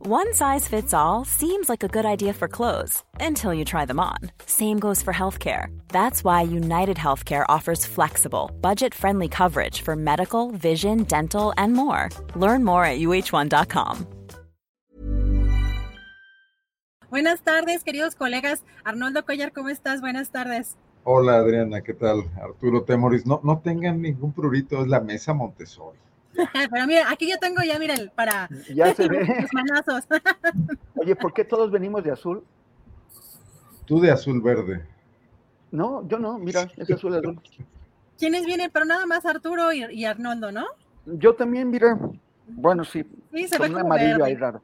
One size fits all seems like a good idea for clothes until you try them on. Same goes for healthcare. That's why United Healthcare offers flexible, budget friendly coverage for medical, vision, dental, and more. Learn more at uh1.com. Buenas tardes, queridos colegas. Arnoldo Collar, ¿cómo estás? Buenas tardes. Hola Adriana, ¿qué tal? Arturo Temoris, no, no tengan ningún prurito, es la mesa Montessori. Pero mira, aquí yo tengo ya, miren, para ya se ve. los manazos. Oye, ¿por qué todos venimos de azul? Tú de azul verde. No, yo no, mira, es azul azul. ¿Quiénes vienen? Pero nada más Arturo y, y Arnoldo, ¿no? Yo también, mira. Bueno, sí. Sí, se con ve un como amarillo verde. ahí raro.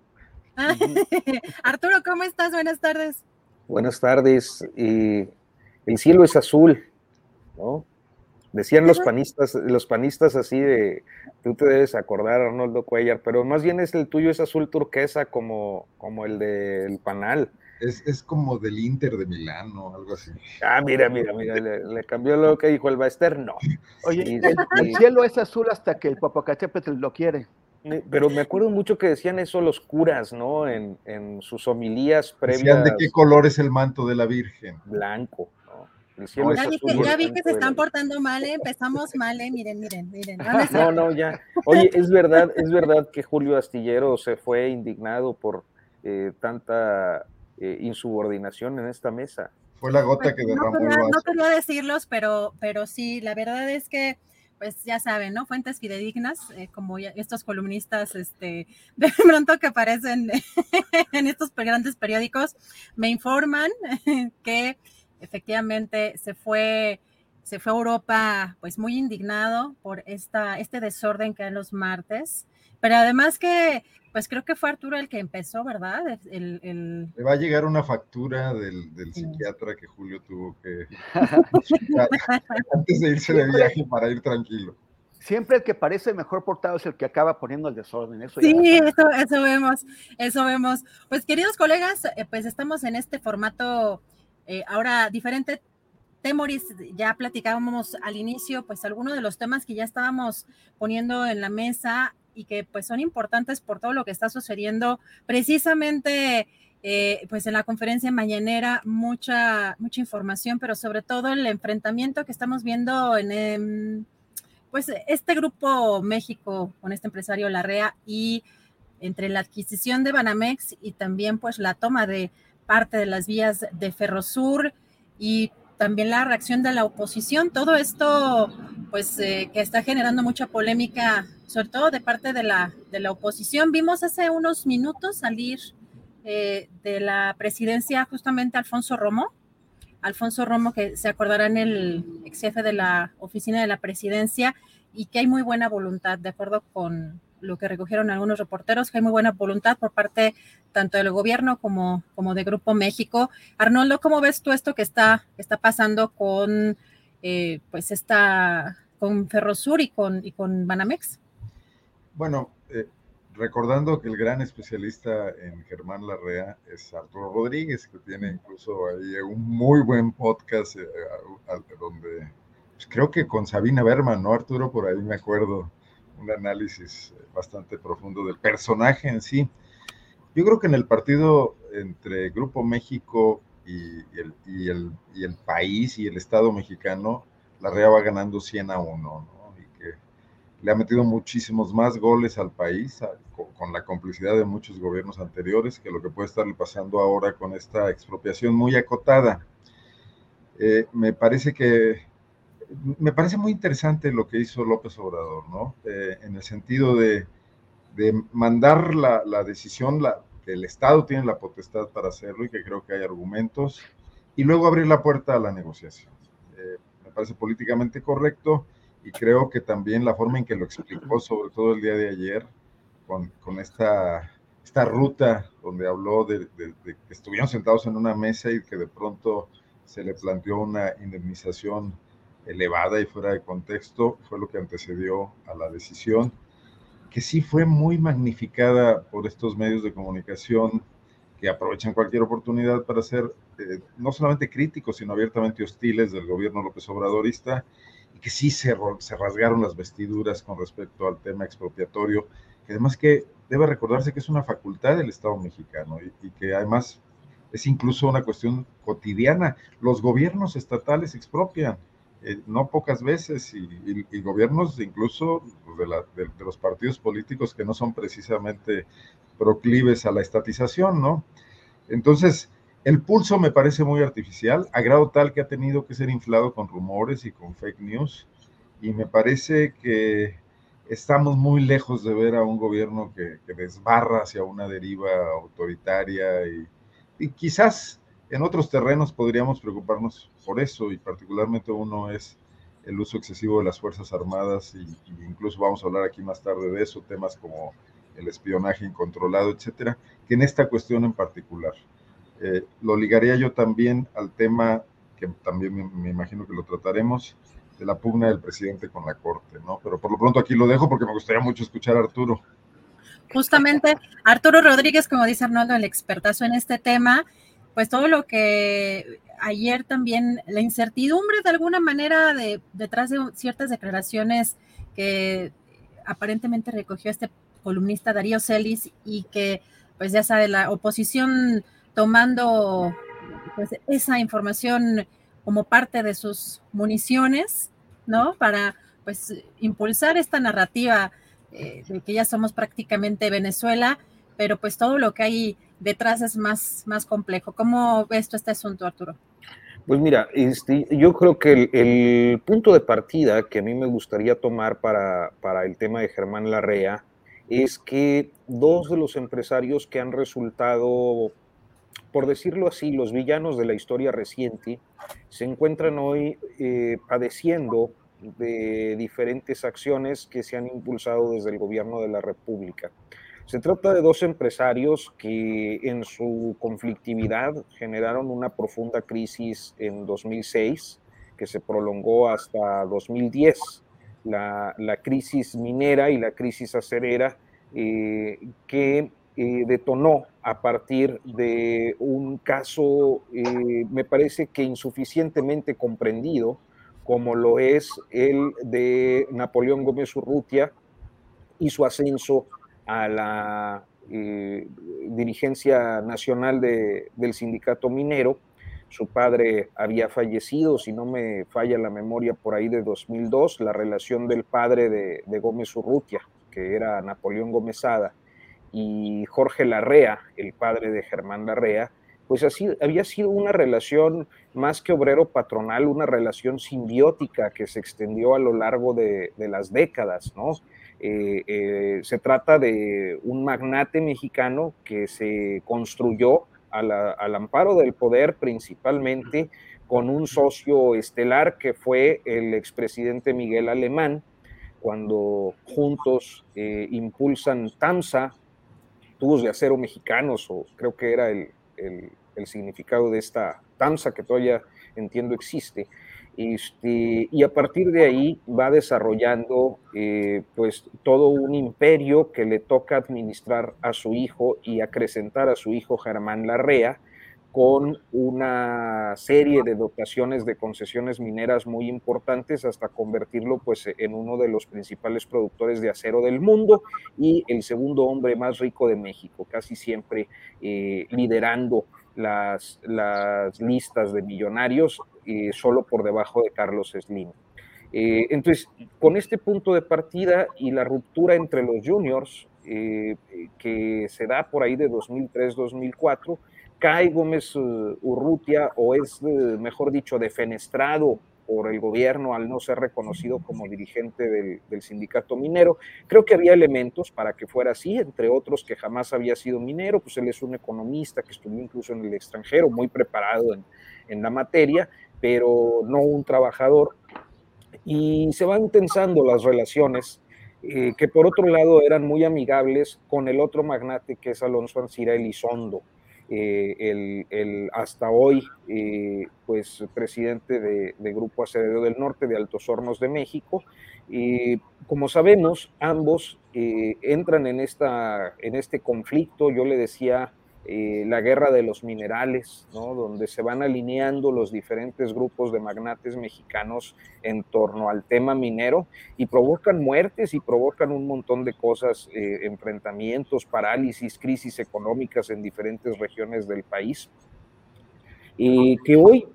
Arturo, ¿cómo estás? Buenas tardes. Buenas tardes. Y el cielo es azul, ¿no? Decían los panistas, los panistas así de, tú te debes acordar, Arnoldo Cuellar, pero más bien es el tuyo es azul turquesa como, como el del panal. Es, es como del Inter de Milán o algo así. Ah, mira, mira, mira, le, le cambió lo que dijo el Baester, no. Oye, Y- el, cielo es azul hasta que el Popocatépetl lo quiere. Pero me acuerdo mucho que decían eso los curas, ¿no? En, en sus homilías Decían previas, de qué color es el manto de la Virgen. blanco. El cielo es Ya vi, azul que, ya vi que se están portando mal, ¿eh? empezamos mal, ¿eh? miren, miren, miren. No, no No, no, ya. Oye, es verdad, es verdad que Julio Astillero se fue indignado por eh, tanta eh, insubordinación en esta mesa. Fue la gota que Pues, no, derramó el quería, no quería decirlos, pero, pero sí, la verdad es que, pues ya saben, ¿no? Fuentes fidedignas, eh, como ya- estos columnistas, este, de pronto que aparecen en estos grandes periódicos, me informan que efectivamente se fue, se fue a Europa, pues muy indignado por esta, este desorden que hay los martes, pero además que, pues creo que fue Arturo el que empezó, ¿verdad? El, el- Le va a llegar una factura del, del Sí. psiquiatra que Julio tuvo que antes de irse de viaje para ir tranquilo. Siempre el que parece mejor portado es el que acaba poniendo el desorden. Eso Sí, eso, eso vemos, eso vemos. Pues queridos colegas, eh, pues estamos en este formato eh, ahora diferente. Temoris, ya platicábamos al inicio, pues algunos de los temas que ya estábamos poniendo en la mesa y que pues son importantes por todo lo que está sucediendo. Precisamente, eh, pues en la conferencia mañanera, mucha, mucha información, pero sobre todo el enfrentamiento que estamos viendo en, em, pues este grupo México con este empresario Larrea y entre la adquisición de Banamex y también pues la toma de parte de las vías de Ferrosur y también la reacción de la oposición, todo esto pues eh, que está generando mucha polémica, sobre todo de parte de la, de la oposición. Vimos hace unos minutos salir eh, de la presidencia justamente Alfonso Romo, Alfonso Romo, que se acordarán el ex jefe de la oficina de la presidencia, y que hay muy buena voluntad, de acuerdo con lo que recogieron algunos reporteros, que hay muy buena voluntad por parte tanto del gobierno como, como de Grupo México. Arnoldo, ¿cómo ves tú esto que está, está pasando con eh, pues esta con Ferrosur y con, con Banamex? Bueno, eh, recordando que el gran especialista en Germán Larrea es Arturo Rodríguez, que tiene incluso ahí un muy buen podcast eh, donde pues, creo que con Sabina Berman, ¿no, Arturo? Por ahí me acuerdo un análisis eh, bastante profundo del personaje en sí. Yo creo que en el partido entre Grupo México y, el, y el- y el país y el Estado mexicano, Larrea va ganando 100 a 1, ¿no? Y que le ha metido muchísimos más goles al país con la complicidad de muchos gobiernos anteriores que lo que puede estarle pasando ahora con esta expropiación muy acotada. Eh, me parece que me parece muy interesante lo que hizo López Obrador, ¿no? Eh, en el sentido de, de mandar la, la decisión, la, el Estado tiene la potestad para hacerlo y que creo que hay argumentos, y luego abrir la puerta a la negociación. Eh, me parece políticamente correcto y creo que también la forma en que lo explicó, sobre todo el día de ayer, con, con esta, esta ruta donde habló de, de, que estuvieron sentados en una mesa y que de pronto se le planteó una indemnización elevada y fuera de contexto, fue lo que antecedió a la decisión, que sí fue muy magnificada por estos medios de comunicación que aprovechan cualquier oportunidad para ser eh, no solamente críticos, sino abiertamente hostiles del gobierno López Obradorista, y que sí se, se rasgaron las vestiduras con respecto al tema expropiatorio, que además que debe recordarse que es una facultad del Estado mexicano y, y que además es incluso una cuestión cotidiana. Los gobiernos estatales expropian, eh, no pocas veces, y, gobiernos incluso de, los partidos políticos que no son precisamente proclives a la estatización, ¿no? Entonces, el pulso me parece muy artificial, a grado tal que ha tenido que ser inflado con rumores y con fake news, y me parece que estamos muy lejos de ver a un gobierno que, que desbarra hacia una deriva autoritaria y quizás en otros terrenos podríamos preocuparnos por eso y particularmente uno es el uso excesivo de las Fuerzas Armadas y, incluso vamos a hablar aquí más tarde de eso, temas como el espionaje incontrolado, etcétera, que en esta cuestión en particular. Eh, lo ligaría yo también al tema que también me, me, imagino que lo trataremos, de la pugna del presidente con la Corte, ¿no? Pero por lo pronto aquí lo dejo porque me gustaría mucho escuchar a Arturo. Justamente, Arturo Rodríguez, como dice Arnoldo, el expertazo en este tema, pues todo lo que ayer también, la incertidumbre de alguna manera de, detrás de ciertas declaraciones que aparentemente recogió este columnista Darío Celis y que, pues ya sabe, la oposición tomando pues, esa información como parte de sus municiones, ¿no? Para, pues, impulsar esta narrativa eh, de que ya somos prácticamente Venezuela, pero pues todo lo que hay detrás es más, más complejo. ¿Cómo ves tú este asunto, Arturo? Pues mira, este, yo creo que el, punto de partida que a mí me gustaría tomar para, para el tema de Germán Larrea es que dos de los empresarios que han resultado, por decirlo así, los villanos de la historia reciente, se encuentran hoy eh, padeciendo de diferentes acciones que se han impulsado desde el gobierno de la República. Se trata de dos empresarios que en su conflictividad generaron una profunda crisis en 2006, que se prolongó hasta 2010 la, crisis minera y la crisis acerera eh, que eh, detonó a partir de un caso, eh, me parece que insuficientemente comprendido, como lo es el de Napoleón Gómez Urrutia y su ascenso a la eh, dirigencia nacional de, del sindicato minero, su padre había fallecido, si no me falla la memoria, por ahí de 2002, la relación del padre de, de Gómez Urrutia, que era Napoleón Gómezada, y Jorge Larrea, el padre de Germán Larrea, pues así había sido una relación más que obrero-patronal, una relación simbiótica que se extendió a lo largo de, de las décadas, ¿no? Eh, eh, se trata de un magnate mexicano que se construyó la, al amparo del poder principalmente con un socio estelar que fue el expresidente Miguel Alemán, cuando juntos eh, impulsan TAMSA, tubos de acero mexicanos, o creo que era el, el, el significado de esta TAMSA que todavía entiendo existe, este, y a partir de ahí va desarrollando eh, pues todo un imperio que le toca administrar a su hijo y acrecentar a su hijo Germán Larrea con una serie de dotaciones de concesiones mineras muy importantes hasta convertirlo pues en uno de los principales productores de acero del mundo y el segundo hombre más rico de México, casi siempre eh, liderando las, listas de millonarios eh, solo por debajo de Carlos Slim. Eh, entonces, con este punto de partida y la ruptura entre los juniors, eh, que se da por ahí de 2003-2004, cae Gómez Urrutia, o es, mejor dicho, defenestrado por el gobierno al no ser reconocido como dirigente del, sindicato minero. Creo que había elementos para que fuera así, entre otros que jamás había sido minero, pues él es un economista que estudió incluso en el extranjero, muy preparado en, en la materia, pero no un trabajador. Y se van tensando las relaciones eh, que por otro lado eran muy amigables con el otro magnate que es Alonso Ancira Elizondo, eh, el, el, hasta hoy eh, pues presidente de, Grupo Acevedo del Norte de Altos Hornos de México. Y como sabemos, ambos entran en, esta, en este conflicto, yo le decía eh, la guerra de los minerales, donde se van alineando los diferentes grupos de magnates mexicanos en torno al tema minero y provocan muertes y provocan un montón de cosas, eh, enfrentamientos, parálisis, crisis económicas en diferentes regiones del país. Y que hoy,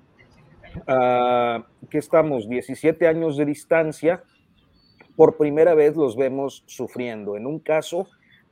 uh, que estamos 17 años de distancia, por primera vez los vemos sufriendo. En un caso,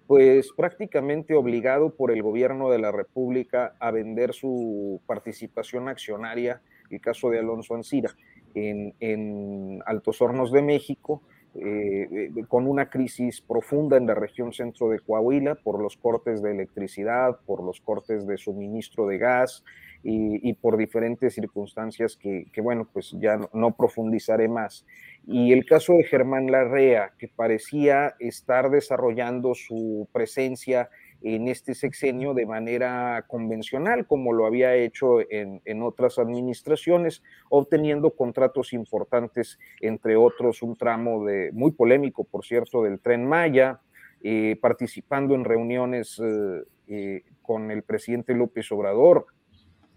pues prácticamente obligado por el gobierno de la República a vender su participación accionaria, el caso de Alonso Ancira, en, Altos Hornos de México, eh, con una crisis profunda en la región centro de Coahuila por los cortes de electricidad, por los cortes de suministro de gas y, por diferentes circunstancias que, bueno, pues ya no profundizaré más. Y el caso de Germán Larrea, que parecía estar desarrollando su presencia en este sexenio de manera convencional, como lo había hecho en, en, otras administraciones, obteniendo contratos importantes, entre otros un tramo de, muy polémico, por cierto, del tren Maya, eh, participando en reuniones eh, eh, con el presidente López Obrador,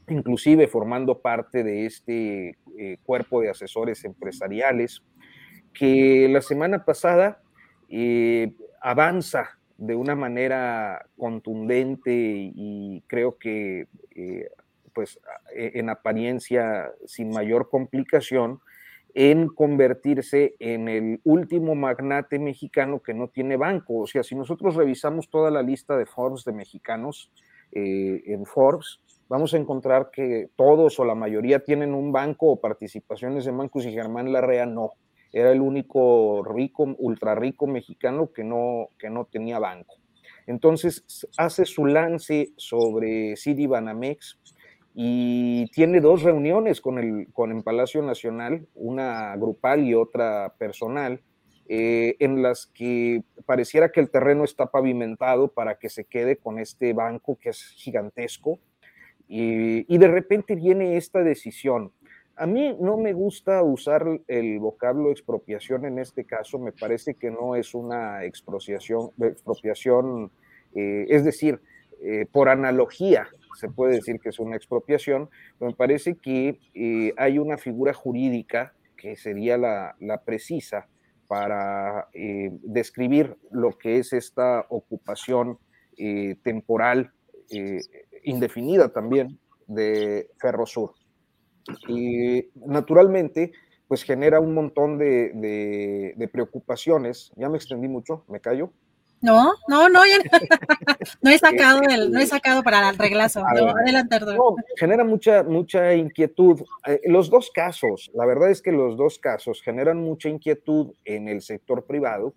inclusive formando parte de este cuerpo de asesores empresariales que la semana pasada avanza de una manera contundente y creo que eh, pues e, en apariencia sin mayor complicación en convertirse en el último magnate mexicano que no tiene banco. O sea, si nosotros revisamos toda la lista de Forbes de mexicanos eh, en Forbes, vamos a encontrar que todos o la mayoría tienen un banco o participaciones en bancos y Germán Larrea no era el único rico, ultra rico mexicano que no, que no tenía banco. Entonces hace su lance sobre City Banamex y tiene dos reuniones con el, con el Palacio Nacional, una grupal y otra personal, eh, en las que pareciera que el terreno está pavimentado para que se quede con este banco que es gigantesco. Y, y de repente viene esta decisión a mí no me gusta usar el vocablo expropiación en este caso, me parece que no es una expropiación, expropiación eh, es decir, eh, por analogía se puede decir que es una expropiación, pero me parece que eh, hay una figura jurídica que sería la, la precisa para describir lo que es esta ocupación temporal indefinida también de Ferrosur y naturalmente pues genera un montón de, de, preocupaciones. Ya me extendí mucho, me callo. No, no, no, ya no, he sacado el, no he sacado para el reglazo. No, adelante, no, genera mucha, mucha inquietud. Eh, los dos casos, la verdad es que los dos casos generan mucha inquietud en el sector privado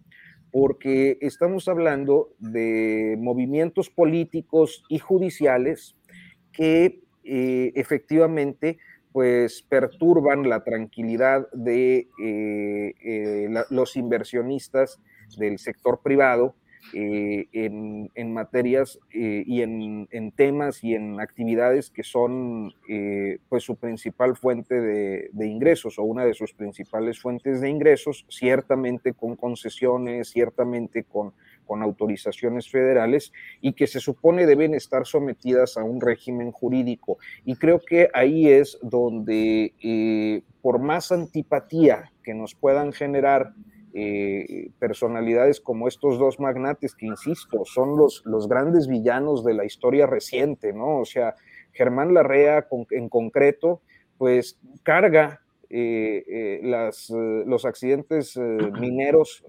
porque estamos hablando de movimientos políticos y judiciales que eh, efectivamente pues perturban la tranquilidad de eh, eh, los inversionistas del sector privado eh, en, materias y en, temas y en actividades que son pues su principal fuente de, de, ingresos o una de sus principales fuentes de ingresos, ciertamente con concesiones, ciertamente con con autorizaciones federales y que se supone deben estar sometidas a un régimen jurídico. Y creo que ahí es donde, eh, por más antipatía que nos puedan generar eh, personalidades como estos dos magnates, que insisto, son los, los grandes villanos de la historia reciente, ¿no? O sea, Germán Larrea en concreto, pues carga eh, eh, las, eh, los accidentes mineros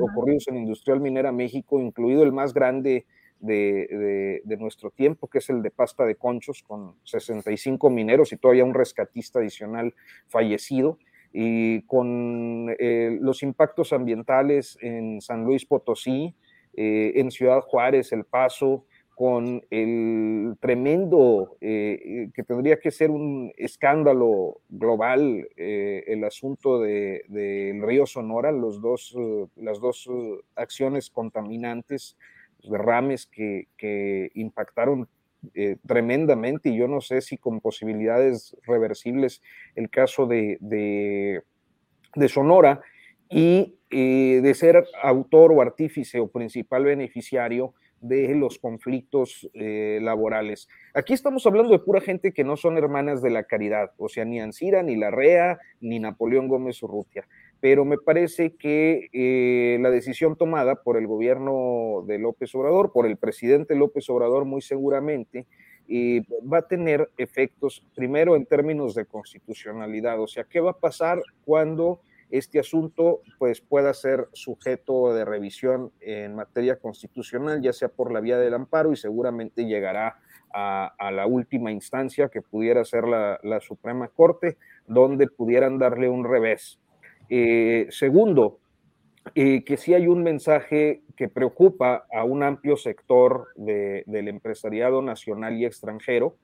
ocurridos en Industrial Minera México, incluido el más grande de, de, nuestro tiempo, que es el de Pasta de Conchos, con 65 mineros y todavía un rescatista adicional fallecido. y con eh, los impactos ambientales en San Luis Potosí, eh, en Ciudad Juárez, El Paso, con el tremendo, eh, que tendría que ser un escándalo global, el asunto del de, río Sonora, los dos, las dos acciones contaminantes, derrames que, que impactaron eh, tremendamente y yo no sé si con posibilidades reversibles el caso de, de, Sonora y eh, de ser autor o artífice o principal beneficiario de los conflictos eh, laborales. Aquí estamos hablando de pura gente que no son hermanas de la caridad, o sea, ni Ansira, ni Larrea, ni Napoleón Gómez Urrutia pero me parece que eh, la decisión tomada por el gobierno de López Obrador, por el presidente López Obrador muy seguramente, eh, va a tener efectos primero en términos de constitucionalidad, o sea, ¿qué va a pasar cuando este asunto pues pueda ser sujeto de revisión en materia constitucional, ya sea por la vía del amparo y seguramente llegará a, la última instancia que pudiera ser la, Suprema Corte, donde pudieran darle un revés eh, segundo, eh, que sí hay un mensaje que preocupa a un amplio sector del empresariado nacional y extranjero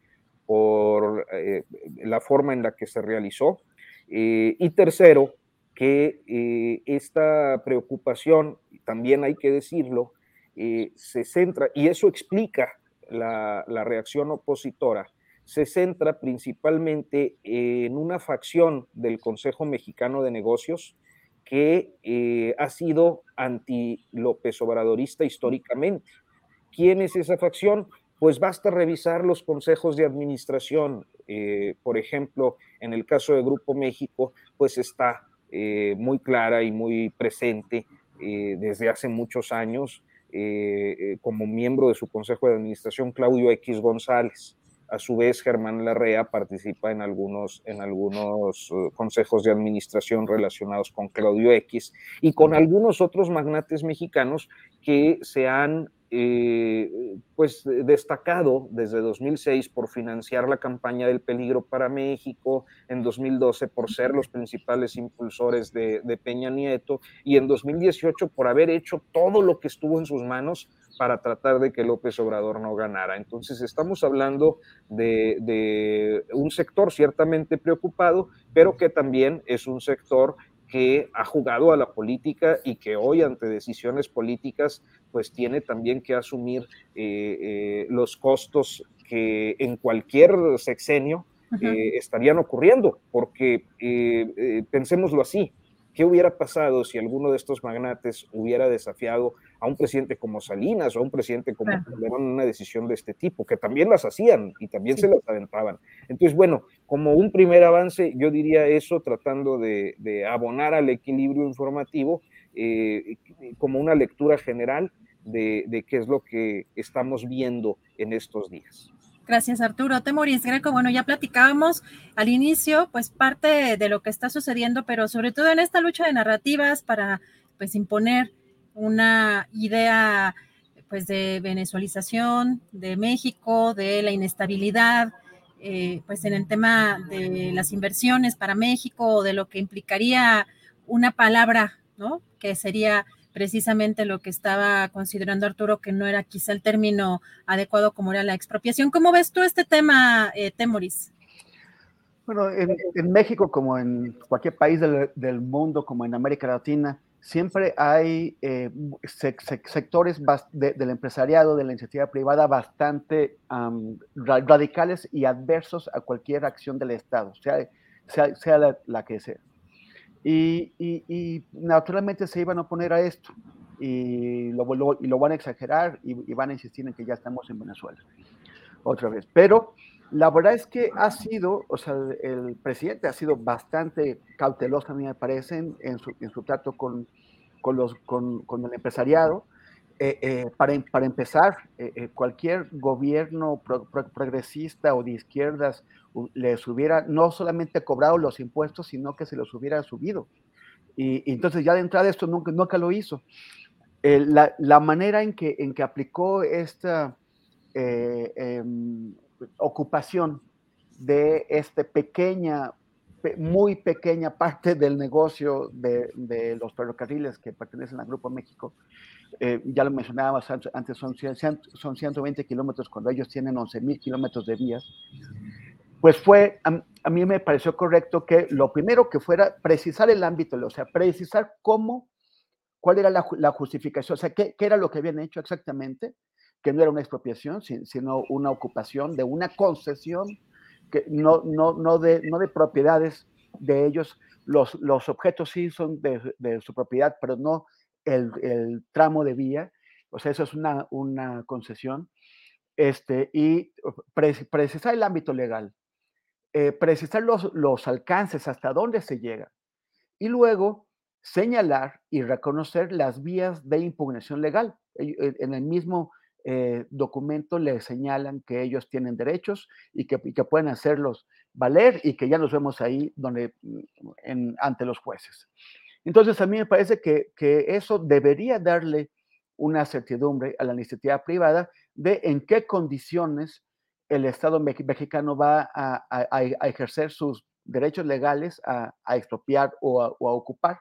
por eh, la forma en la que se realizó. y tercero, que esta preocupación, también hay que decirlo, se centra, y eso explica la, reacción opositora, se centra principalmente en una facción del Consejo Mexicano de Negocios que eh, ha sido anti-López Obradorista históricamente. ¿Quién es esa facción? Pues basta revisar los consejos de administración. Eh, por ejemplo, en el caso de Grupo México, pues está eh, muy clara y muy presente desde hace muchos años como miembro de su consejo de administración Claudio X González. A su vez, Germán Larrea participa en algunos, en algunos eh, consejos de administración relacionados con Claudio X y con algunos otros magnates mexicanos que se han eh, pues destacado desde 2006 por financiar la campaña del peligro para México, en 2012 por ser los principales impulsores de Peña Nieto y en 2018 por haber hecho todo lo que estuvo en sus manos para tratar de que López Obrador no ganara. Entonces estamos hablando de, un sector ciertamente preocupado, pero que también es un sector que ha jugado a la política y que hoy ante decisiones políticas pues tiene también que asumir eh, eh, los costos que en cualquier sexenio eh, estarían ocurriendo, porque pensémoslo así, ¿Qué hubiera pasado si alguno de estos magnates hubiera desafiado a un presidente como Salinas o a un presidente como en una decisión de este tipo? Que también las hacían y también se las aventaban. Entonces, bueno, como un primer avance, yo diría eso, tratando de, abonar al equilibrio informativo, eh, como una lectura general de qué es lo que estamos viendo en estos días. Gracias, Arturo. Temoris Greco, bueno, ya platicábamos al inicio, pues parte de lo que está sucediendo, pero sobre todo en esta lucha de narrativas para, pues, imponer una idea, pues, de venezualización de México, de la inestabilidad, eh, pues, en el tema de las inversiones para México, de lo que implicaría una palabra, ¿no? Que sería precisamente lo que estaba considerando Arturo, que no era quizá el término adecuado como era la expropiación. ¿Cómo ves tú este tema, eh, Temoris? Bueno, en, México, como en cualquier país del, mundo, como en América Latina, siempre hay eh, sectores del empresariado, de la iniciativa privada, bastante radicales y adversos a cualquier acción del Estado, sea, sea, la, que sea. Y, naturalmente se iban a oponer a esto y lo, y lo van a exagerar y, van a insistir en que ya estamos en Venezuela otra vez. Pero la verdad es que ha sido, o sea, el presidente ha sido bastante cauteloso, a mí me parece, en su, en su trato con, con, los, con, con el empresariado. Eh, eh, para, para, empezar, eh, cualquier gobierno progresista o de izquierdas les hubiera no solamente cobrado los impuestos, sino que se los hubiera subido. Y, entonces ya de entrada esto nunca, nunca lo hizo. La, la, manera en que, en que aplicó esta em, ocupación de esta pequeña muy pequeña parte del negocio de, de, los ferrocarriles que pertenecen al Grupo México. Eh, ya lo mencionábamos antes, son, son 120 kilómetros cuando ellos tienen 11 mil kilómetros de vías. Pues fue, a, a, mí me pareció correcto que lo primero que fuera precisar el ámbito, o sea, precisar cómo, cuál era la, la justificación, o sea, qué, qué, era lo que habían hecho exactamente, que no era una expropiación, sino una ocupación de una concesión que no, no, no, de, no de propiedades de ellos. Los, los objetos sí son de, de su propiedad, pero no el, el, tramo de vía. O sea, eso es una, una concesión. Este, y precisar el ámbito legal, eh, precisar los, los alcances, hasta dónde se llega. Y luego señalar y reconocer las vías de impugnación legal. En el mismo eh, documento le señalan que ellos tienen derechos y que, pueden hacerlos valer y que ya nos vemos ahí donde, mm, en, ante los jueces. Entonces, a mí me parece que, eso debería darle una certidumbre a la iniciativa privada de en qué condiciones el Estado mexicano va a, ejercer sus derechos legales a, expropiar o a, ocupar,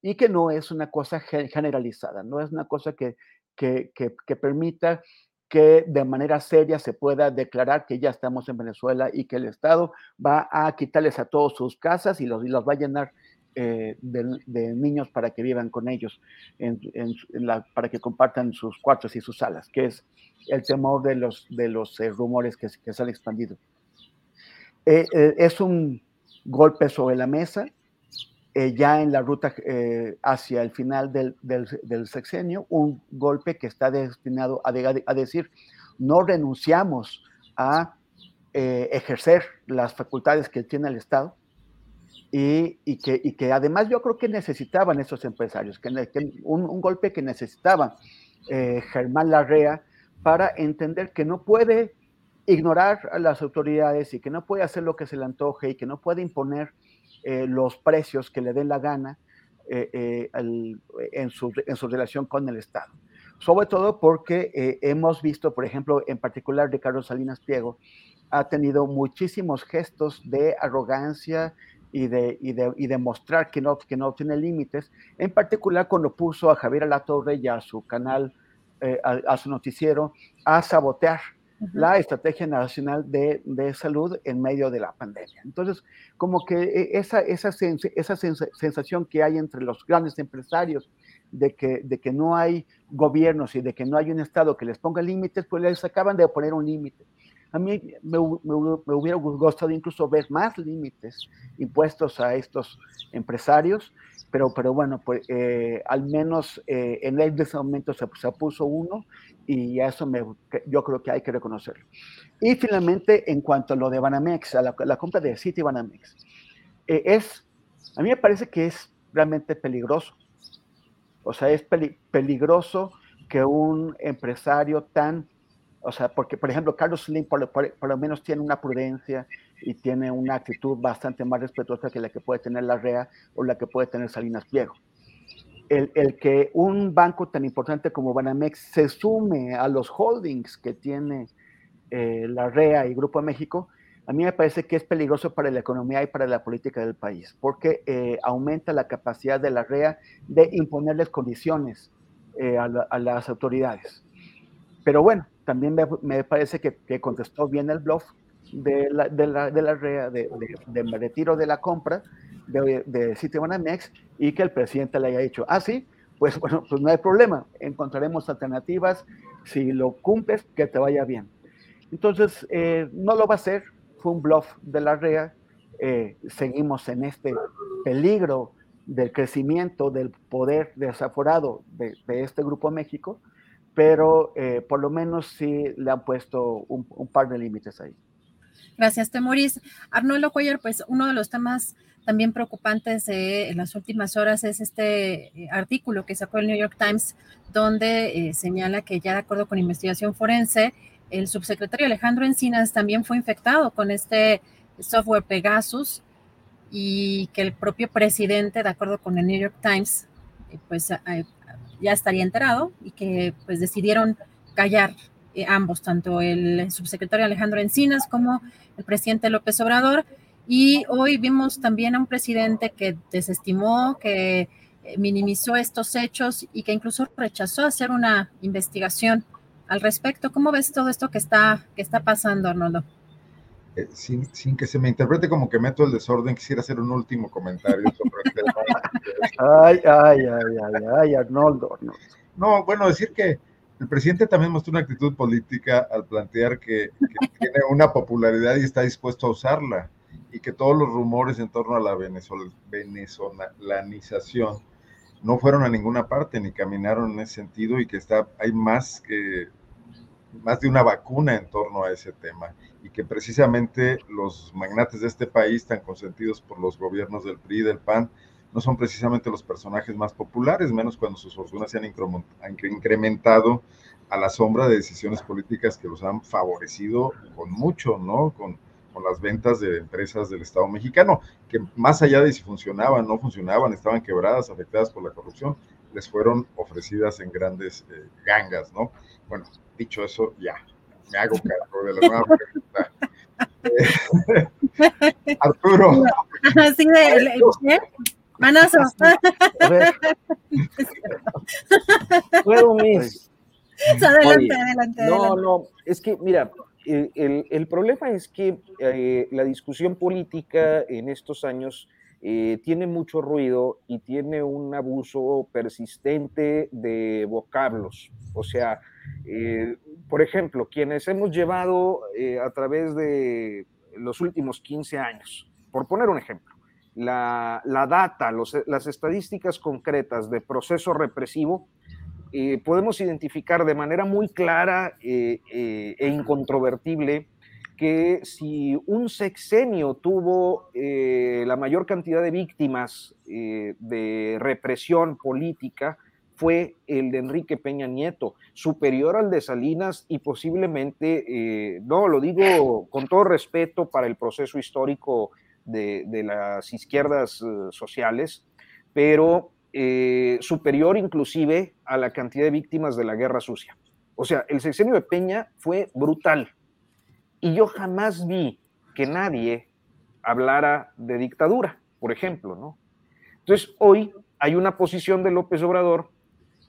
y que no es una cosa generalizada, no es una cosa que, que, permita que de manera seria se pueda declarar que ya estamos en Venezuela y que el Estado va a quitarles a todos sus casas y los, y los va a llenar eh, de, niños para que vivan con ellos, en, en, la, para que compartan sus cuartos y sus salas, que es el temor de los, de los eh, rumores que, se han expandido. Eh, es un golpe sobre la mesa, eh, ya en la ruta eh, hacia el final del, sexenio, un golpe que está destinado a, de, a decir, no renunciamos a eh, ejercer las facultades que tiene el Estado y, que, además yo creo que necesitaban esos empresarios, que, un, golpe que necesitaba Germán Larrea para entender que no puede ignorar a las autoridades y que no puede hacer lo que se le antoje y que no puede imponer eh, los precios que le den la gana eh, eh, en, su, en, su, relación con el Estado. Sobre todo porque hemos visto, por ejemplo, en particular de Carlos Salinas Pliego, ha tenido muchísimos gestos de arrogancia y de, y de, y de mostrar que no, que no tiene límites, en particular cuando puso a Javier Alatorre y a su canal, a su noticiero, a sabotear la Estrategia Nacional de, de, Salud en medio de la pandemia. Entonces, como que e, esa, esa, esa sensación que hay entre los grandes empresarios de que, de que no hay gobiernos y de que no hay un Estado que les ponga límites, pues les acaban de poner un límite. A mí me, me, me, hubiera gustado incluso ver más límites impuestos a estos empresarios, pero, pero bueno, pues eh, al menos eh, en ese momento se, se, puso uno y eso me, yo creo que hay que reconocerlo. Y finalmente, en cuanto a lo de Banamex, a la, la compra de City Banamex, eh, es, a mí me parece que es realmente peligroso. O sea, es peli, peligroso que un empresario tan, o sea, porque por ejemplo Carlos Slim por, por, por, lo menos tiene una prudencia y tiene una actitud bastante más respetuosa que la que puede tener la REA o la que puede tener Salinas Pliego el, el, que un banco tan importante como Banamex se sume a los holdings que tiene eh, la REA y Grupo México, a mí me parece que es peligroso para la economía y para la política del país, porque eh, aumenta la capacidad de la REA de imponerles condiciones eh, a, las autoridades. Pero bueno, también me, me parece que, que, contestó bien el bluff de la, de la, de la REA, de, de, de retiro de la compra, de, de Citibanamex y que el presidente le haya dicho, ah, sí, pues bueno, pues no hay problema, encontraremos alternativas, si lo cumples, que te vaya bien. Entonces, eh, no lo va a hacer, fue un bluff de la REA, eh, seguimos en este peligro del crecimiento del poder desaforado de, de este Grupo México, pero eh, por lo menos sí le han puesto un, un par de límites ahí. Gracias, Temoris. Arnoldo Cuellar, pues uno de los temas también preocupantes de, en las últimas horas es este eh, artículo que sacó el New York Times, donde eh, señala que ya de acuerdo con investigación forense, el subsecretario Alejandro Encinas también fue infectado con este software Pegasus y que el propio presidente, de acuerdo con el New York Times, eh, pues ya estaría enterado y que pues decidieron callar eh, ambos, tanto el subsecretario Alejandro Encinas como el presidente López Obrador Y hoy vimos también a un presidente que desestimó, que eh, minimizó estos hechos y que incluso rechazó hacer una investigación al respecto. ¿Cómo ves todo esto que está, que está pasando, Arnoldo? Eh, sin, sin, que se me interprete como que meto el desorden, quisiera hacer un último comentario sobre el tema. ay, ay, ay, ay, ay, Arnoldo, Arnoldo. No, bueno, decir que el presidente también mostró una actitud política al plantear que, tiene una popularidad y está dispuesto a usarla y que todos los rumores en torno a la venezolanización no fueron a ninguna parte ni caminaron en ese sentido y que está, hay más que más de una vacuna en torno a ese tema y que precisamente los magnates de este país, tan consentidos por los gobiernos del PRI y del PAN, no son precisamente los personajes más populares, menos cuando sus fortunas se han incrementado a la sombra de decisiones políticas que los han favorecido con mucho, ¿no? Con, con las ventas de empresas del Estado mexicano, que más allá de si funcionaban, no funcionaban, estaban quebradas, afectadas por la corrupción, les fueron ofrecidas en grandes eh, gangas, ¿no? Bueno, dicho eso, ya, me hago cargo de la nueva pregunta. Eh, Arturo. Sí, de, ¿eh? Manazo. Puedo, mis. Adelante, adelante. No, no, es que, mira, el, el, problema es que eh, la discusión política en estos años eh, tiene mucho ruido y tiene un abuso persistente de vocablos. O sea, eh, por ejemplo, quienes hemos llevado a través de los últimos 15 años, por poner un ejemplo, la, la data, los, las estadísticas concretas de proceso represivo, eh, podemos identificar de manera muy clara eh, eh, e incontrovertible que si un sexenio tuvo la mayor cantidad de víctimas de represión política, fue el de Enrique Peña Nieto, superior al de Salinas y posiblemente, no, lo digo con todo respeto para el proceso histórico de, las izquierdas sociales, pero eh, superior inclusive a la cantidad de víctimas de la guerra sucia. O sea, el sexenio de Peña fue brutal. Y yo jamás vi que nadie hablara de dictadura, por ejemplo, ¿no? Entonces, hoy hay una posición de López Obrador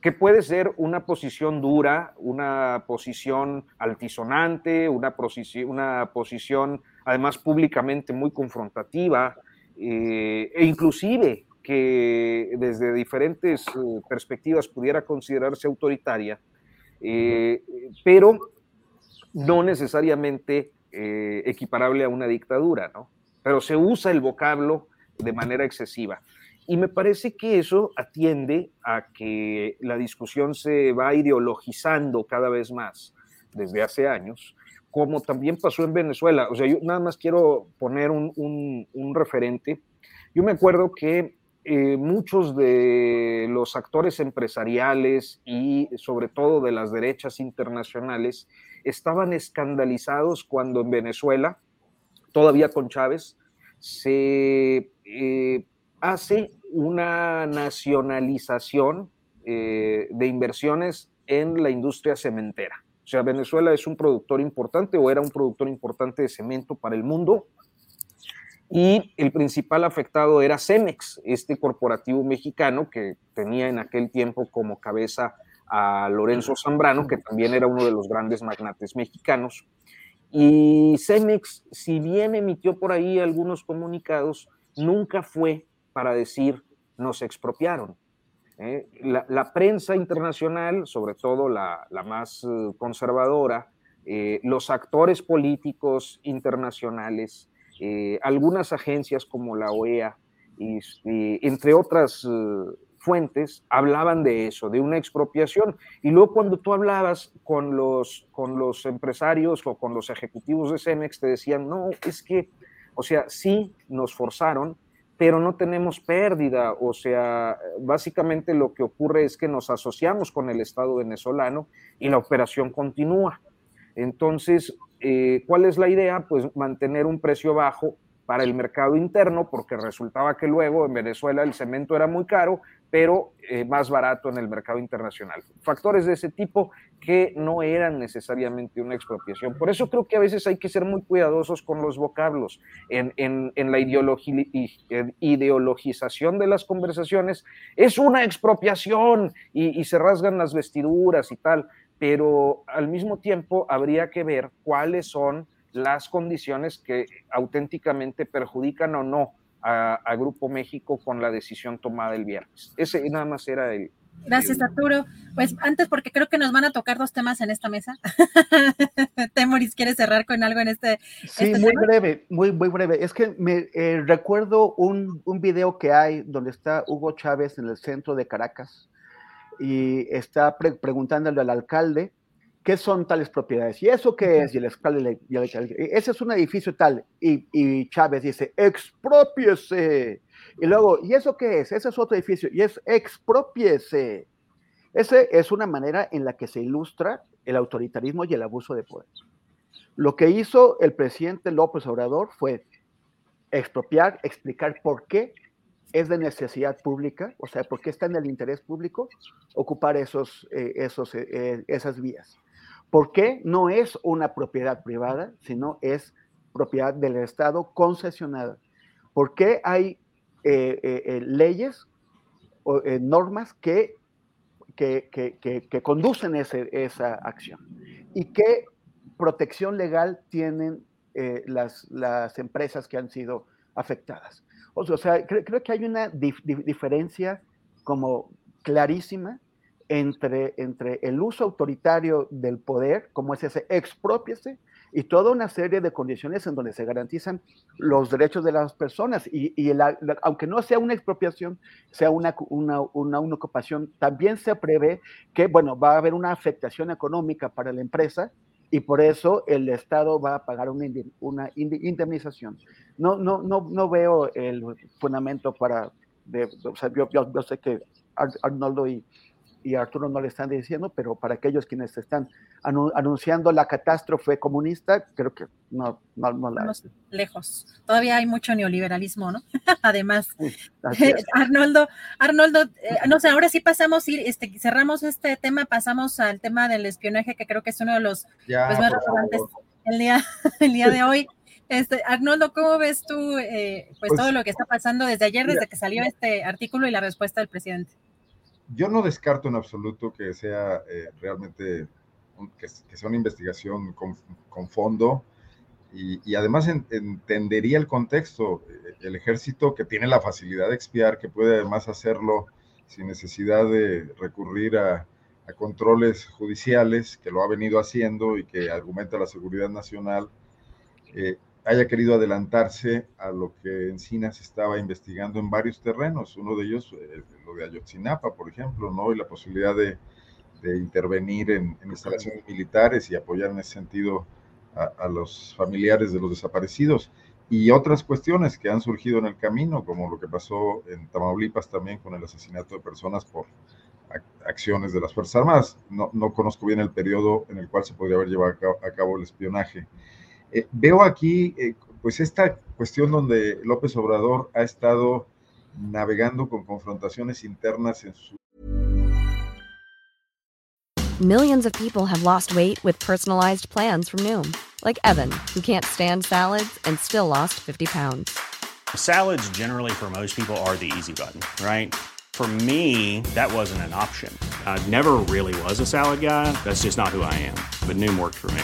que puede ser una posición dura, una posición altisonante, una, una posición además públicamente muy confrontativa, eh, e inclusive que desde diferentes eh, perspectivas pudiera considerarse autoritaria, eh, pero no necesariamente eh, equiparable a una dictadura, ¿no? Pero se usa el vocablo de manera excesiva. Y me parece que eso atiende a que la discusión se va ideologizando cada vez más desde hace años, como también pasó en Venezuela. O sea, yo nada más quiero poner un, un, referente. Yo me acuerdo que eh, muchos de los actores empresariales y sobre todo de las derechas internacionales estaban escandalizados cuando en Venezuela, todavía con Chávez, se eh, hace una nacionalización eh, de inversiones en la industria cementera. O sea, Venezuela es un productor importante o era un productor importante de cemento para el mundo y el principal afectado era Cemex, este corporativo mexicano que tenía en aquel tiempo como cabeza a Lorenzo Zambrano, que también era uno de los grandes magnates mexicanos. Y Cemex, si bien emitió por ahí algunos comunicados, nunca fue para decir nos expropiaron. ¿Eh? La, prensa internacional, sobre todo la, más eh, conservadora, eh, los actores políticos internacionales, algunas agencias como la OEA, y, entre otras fuentes, hablaban de eso, de una expropiación. Y luego cuando tú hablabas con los, con los empresarios o con los ejecutivos de Cemex, te decían, no, es que, o sea, sí nos forzaron, pero no tenemos pérdida. O sea, básicamente lo que ocurre es que nos asociamos con el Estado venezolano y la operación continúa. Entonces, eh, ¿cuál es la idea? Pues mantener un precio bajo para el mercado interno, porque resultaba que luego en Venezuela el cemento era muy caro, pero eh, más barato en el mercado internacional. Factores de ese tipo que no eran necesariamente una expropiación. Por eso creo que a veces hay que ser muy cuidadosos con los vocablos. En, la ideologización de las conversaciones es una expropiación y, y se rasgan las vestiduras y tal, pero al mismo tiempo habría que ver cuáles son las condiciones que auténticamente perjudican o no a, Grupo México con la decisión tomada el viernes. Ese nada más era el, Gracias, Arturo. Pues antes, porque creo que nos van a tocar dos temas en esta mesa. Temoris, ¿quieres cerrar con algo en este? Sí, este muy breve, muy, muy breve. Es que me eh, recuerdo un, un, video que hay donde está Hugo Chávez en el centro de Caracas y está preguntándole al alcalde ¿qué son tales propiedades? ¿Y eso qué es? Y el alcalde ese es un edificio tal. Y, Chávez dice, expropiese. Y luego, ¿y eso qué es? Ese es otro edificio. Y es expropiese. Esa es una manera en la que se ilustra el autoritarismo y el abuso de poder. Lo que hizo el presidente López Obrador fue expropiar, explicar por qué es de necesidad pública, o sea, por qué está en el interés público ocupar esos, eh, esos, eh, esas vías. ¿Por qué no es una propiedad privada, sino es propiedad del Estado concesionada? ¿Por qué hay eh, eh, eh, leyes o normas que, que, que, conducen esa acción? ¿Y qué protección legal tienen las, las, empresas que han sido afectadas? O sea, creo, que hay una diferencia como clarísima entre, entre el uso autoritario del poder, como es ese expropiese, y toda una serie de condiciones en donde se garantizan los derechos de las personas. Y, aunque no sea una expropiación, sea una, una, una, ocupación, también se prevé que, bueno, va a haber una afectación económica para la empresa y por eso el Estado va a pagar una, una indemnización. No, no, no, no veo el fundamento para, de, o sea, yo, yo, yo sé que Arnoldo y, y Arturo no le están diciendo, pero para aquellos quienes están anunciando la catástrofe comunista, creo que no, no, no la lejos. Todavía hay mucho neoliberalismo, ¿no? Además, Arnoldo, Arnoldo, eh, no sé, ahora sí pasamos, este, cerramos este tema, pasamos al tema del espionaje, que creo que es uno de los pues, más relevantes el día, el día de hoy. Este, Arnoldo, ¿cómo ves tú eh, pues, pues, todo lo que está pasando desde ayer, desde que salió este artículo y la respuesta del presidente? Yo no descarto en absoluto que sea eh, realmente que, sea una investigación con, fondo y, además entendería el contexto. El ejército que tiene la facilidad de expiar, que puede además hacerlo sin necesidad de recurrir a, controles judiciales, que lo ha venido haciendo y que argumenta la seguridad nacional, eh, haya querido adelantarse a lo que Encinas estaba investigando en varios terrenos, uno de ellos eh, lo de Ayotzinapa, por ejemplo, ¿no? y la posibilidad de, intervenir en, instalaciones militares y apoyar en ese sentido a, los familiares de los desaparecidos, y otras cuestiones que han surgido en el camino, como lo que pasó en Tamaulipas también con el asesinato de personas por acciones de las Fuerzas Armadas. No, no conozco bien el periodo en el cual se podría haber llevado a cabo el espionaje. Eh, veo aquí, eh, pues, esta cuestión donde López Obrador ha estado navegando con confrontaciones internas en su. Millions of people have lost weight with personalized plans from Noom, like Evan, who can't stand salads and still lost 50 pounds. Salads, generally, for most people, are the easy button, right? For me, that wasn't an option. I never really was a salad guy. That's just not who I am. But Noom worked for me.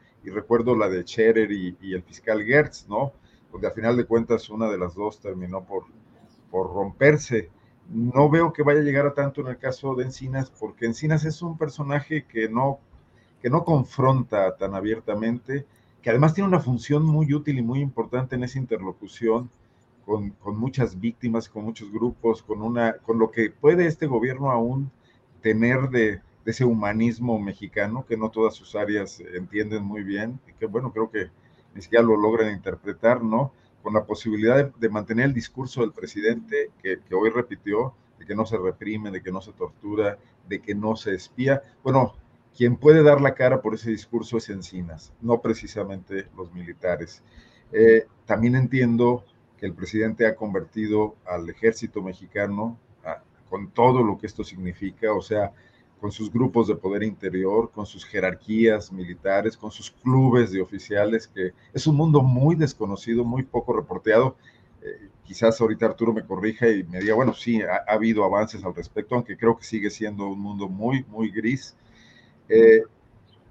Y recuerdo la de Scherer y, el fiscal Gertz, ¿no? Donde a final de cuentas una de las dos terminó por, por romperse. No veo que vaya a llegar a tanto en el caso de Encinas, porque Encinas es un personaje que no, que no confronta tan abiertamente, que además tiene una función muy útil y muy importante en esa interlocución con, con, muchas víctimas, con muchos grupos, con, una, con lo que puede este gobierno aún tener de, de ese humanismo mexicano que no todas sus áreas entienden muy bien y que bueno, creo que ni siquiera lo logran interpretar, ¿no? Con la posibilidad de, mantener el discurso del presidente que, que, hoy repitió, de que no se reprime, de que no se tortura, de que no se espía. Bueno, quien puede dar la cara por ese discurso es Encinas, no precisamente los militares. Eh, también entiendo que el presidente ha convertido al ejército mexicano, a, con todo lo que esto significa, o sea, con sus grupos de poder interior, con sus jerarquías militares, con sus clubes de oficiales, que es un mundo muy desconocido, muy poco reporteado. Eh, quizás ahorita Arturo me corrija y me diga, bueno, sí, ha, ha, habido avances al respecto, aunque creo que sigue siendo un mundo muy, muy gris. Eh,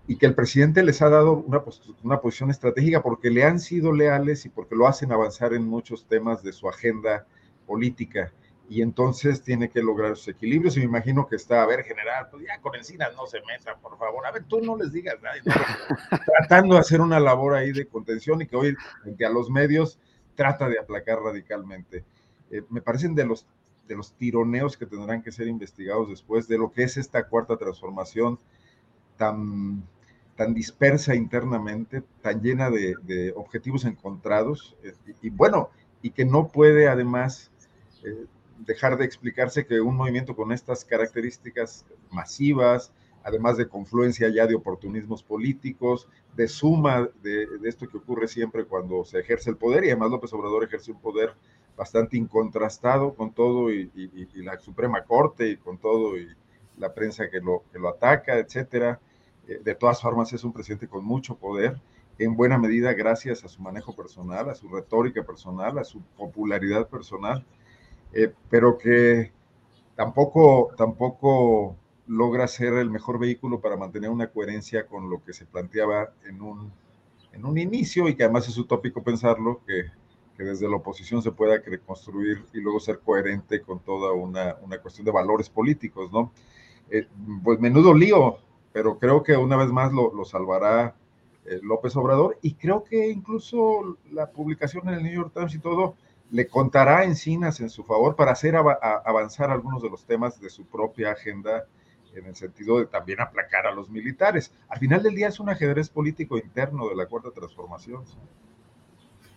y que el presidente les ha dado una, una posición estratégica porque le han sido leales y porque lo hacen avanzar en muchos temas de su agenda política y entonces tiene que lograr sus equilibrios. Y me imagino que está, a ver, general, pues ya con encinas no se meta, por favor. A ver, tú no les digas nada. tratando de hacer una labor ahí de contención y que hoy, frente a los medios, trata de aplacar radicalmente. Eh, me parecen de los, de los tironeos que tendrán que ser investigados después de lo que es esta cuarta transformación tan, tan dispersa internamente, tan llena de, de objetivos encontrados eh, y, y, bueno, y que no puede además... Eh, dejar de explicarse que un movimiento con estas características masivas, además de confluencia ya de oportunismos políticos, de suma de, esto que ocurre siempre cuando se ejerce el poder, y además López Obrador ejerce un poder bastante incontrastado con todo y, y, y la Suprema Corte y con todo y la prensa que lo, que lo ataca, etcétera. Eh, de todas formas es un presidente con mucho poder, en buena medida gracias a su manejo personal, a su retórica personal, a su popularidad personal eh, pero que tampoco, tampoco logra ser el mejor vehículo para mantener una coherencia con lo que se planteaba en un, en un inicio y que además es utópico pensarlo, que, que desde la oposición se pueda construir y luego ser coherente con toda una, una cuestión de valores políticos, ¿no? Eh, pues menudo lío, pero creo que una vez más lo, lo salvará eh, López Obrador y creo que incluso la publicación en el New York Times y todo le contará Encinas en su favor para hacer av avanzar algunos de los temas de su propia agenda en el sentido de también aplacar a los militares. Al final del día es un ajedrez político interno de la Cuarta Transformación.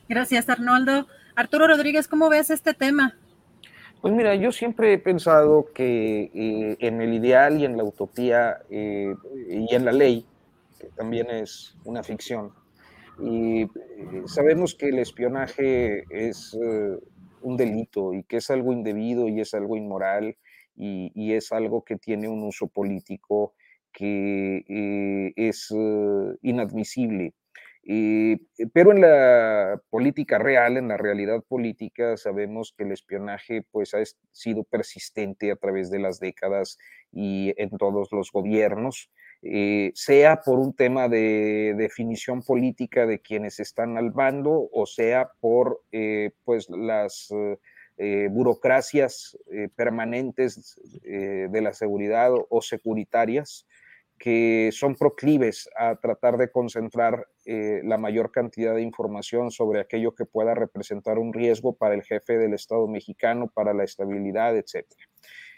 Gracias, Arnoldo. Arturo Rodríguez, ¿cómo ves este tema? Pues mira, yo siempre he pensado que eh, en el ideal y en la utopía eh, y en la ley, que también es una ficción, y eh, sabemos que el espionaje es uh, un delito y que es algo indebido y es algo inmoral y, y es algo que tiene un uso político que eh, es uh, inadmisible. Eh, pero en la política real, en la realidad política, sabemos que el espionaje pues, ha sido persistente a través de las décadas y en todos los gobiernos. Eh, sea por un tema de definición política de quienes están al bando o sea por eh, pues las eh, burocracias eh, permanentes de la seguridad o securitarias que son proclives a tratar de concentrar la mayor cantidad de información sobre aquello que pueda representar un riesgo para el jefe del Estado mexicano, para la estabilidad, etc.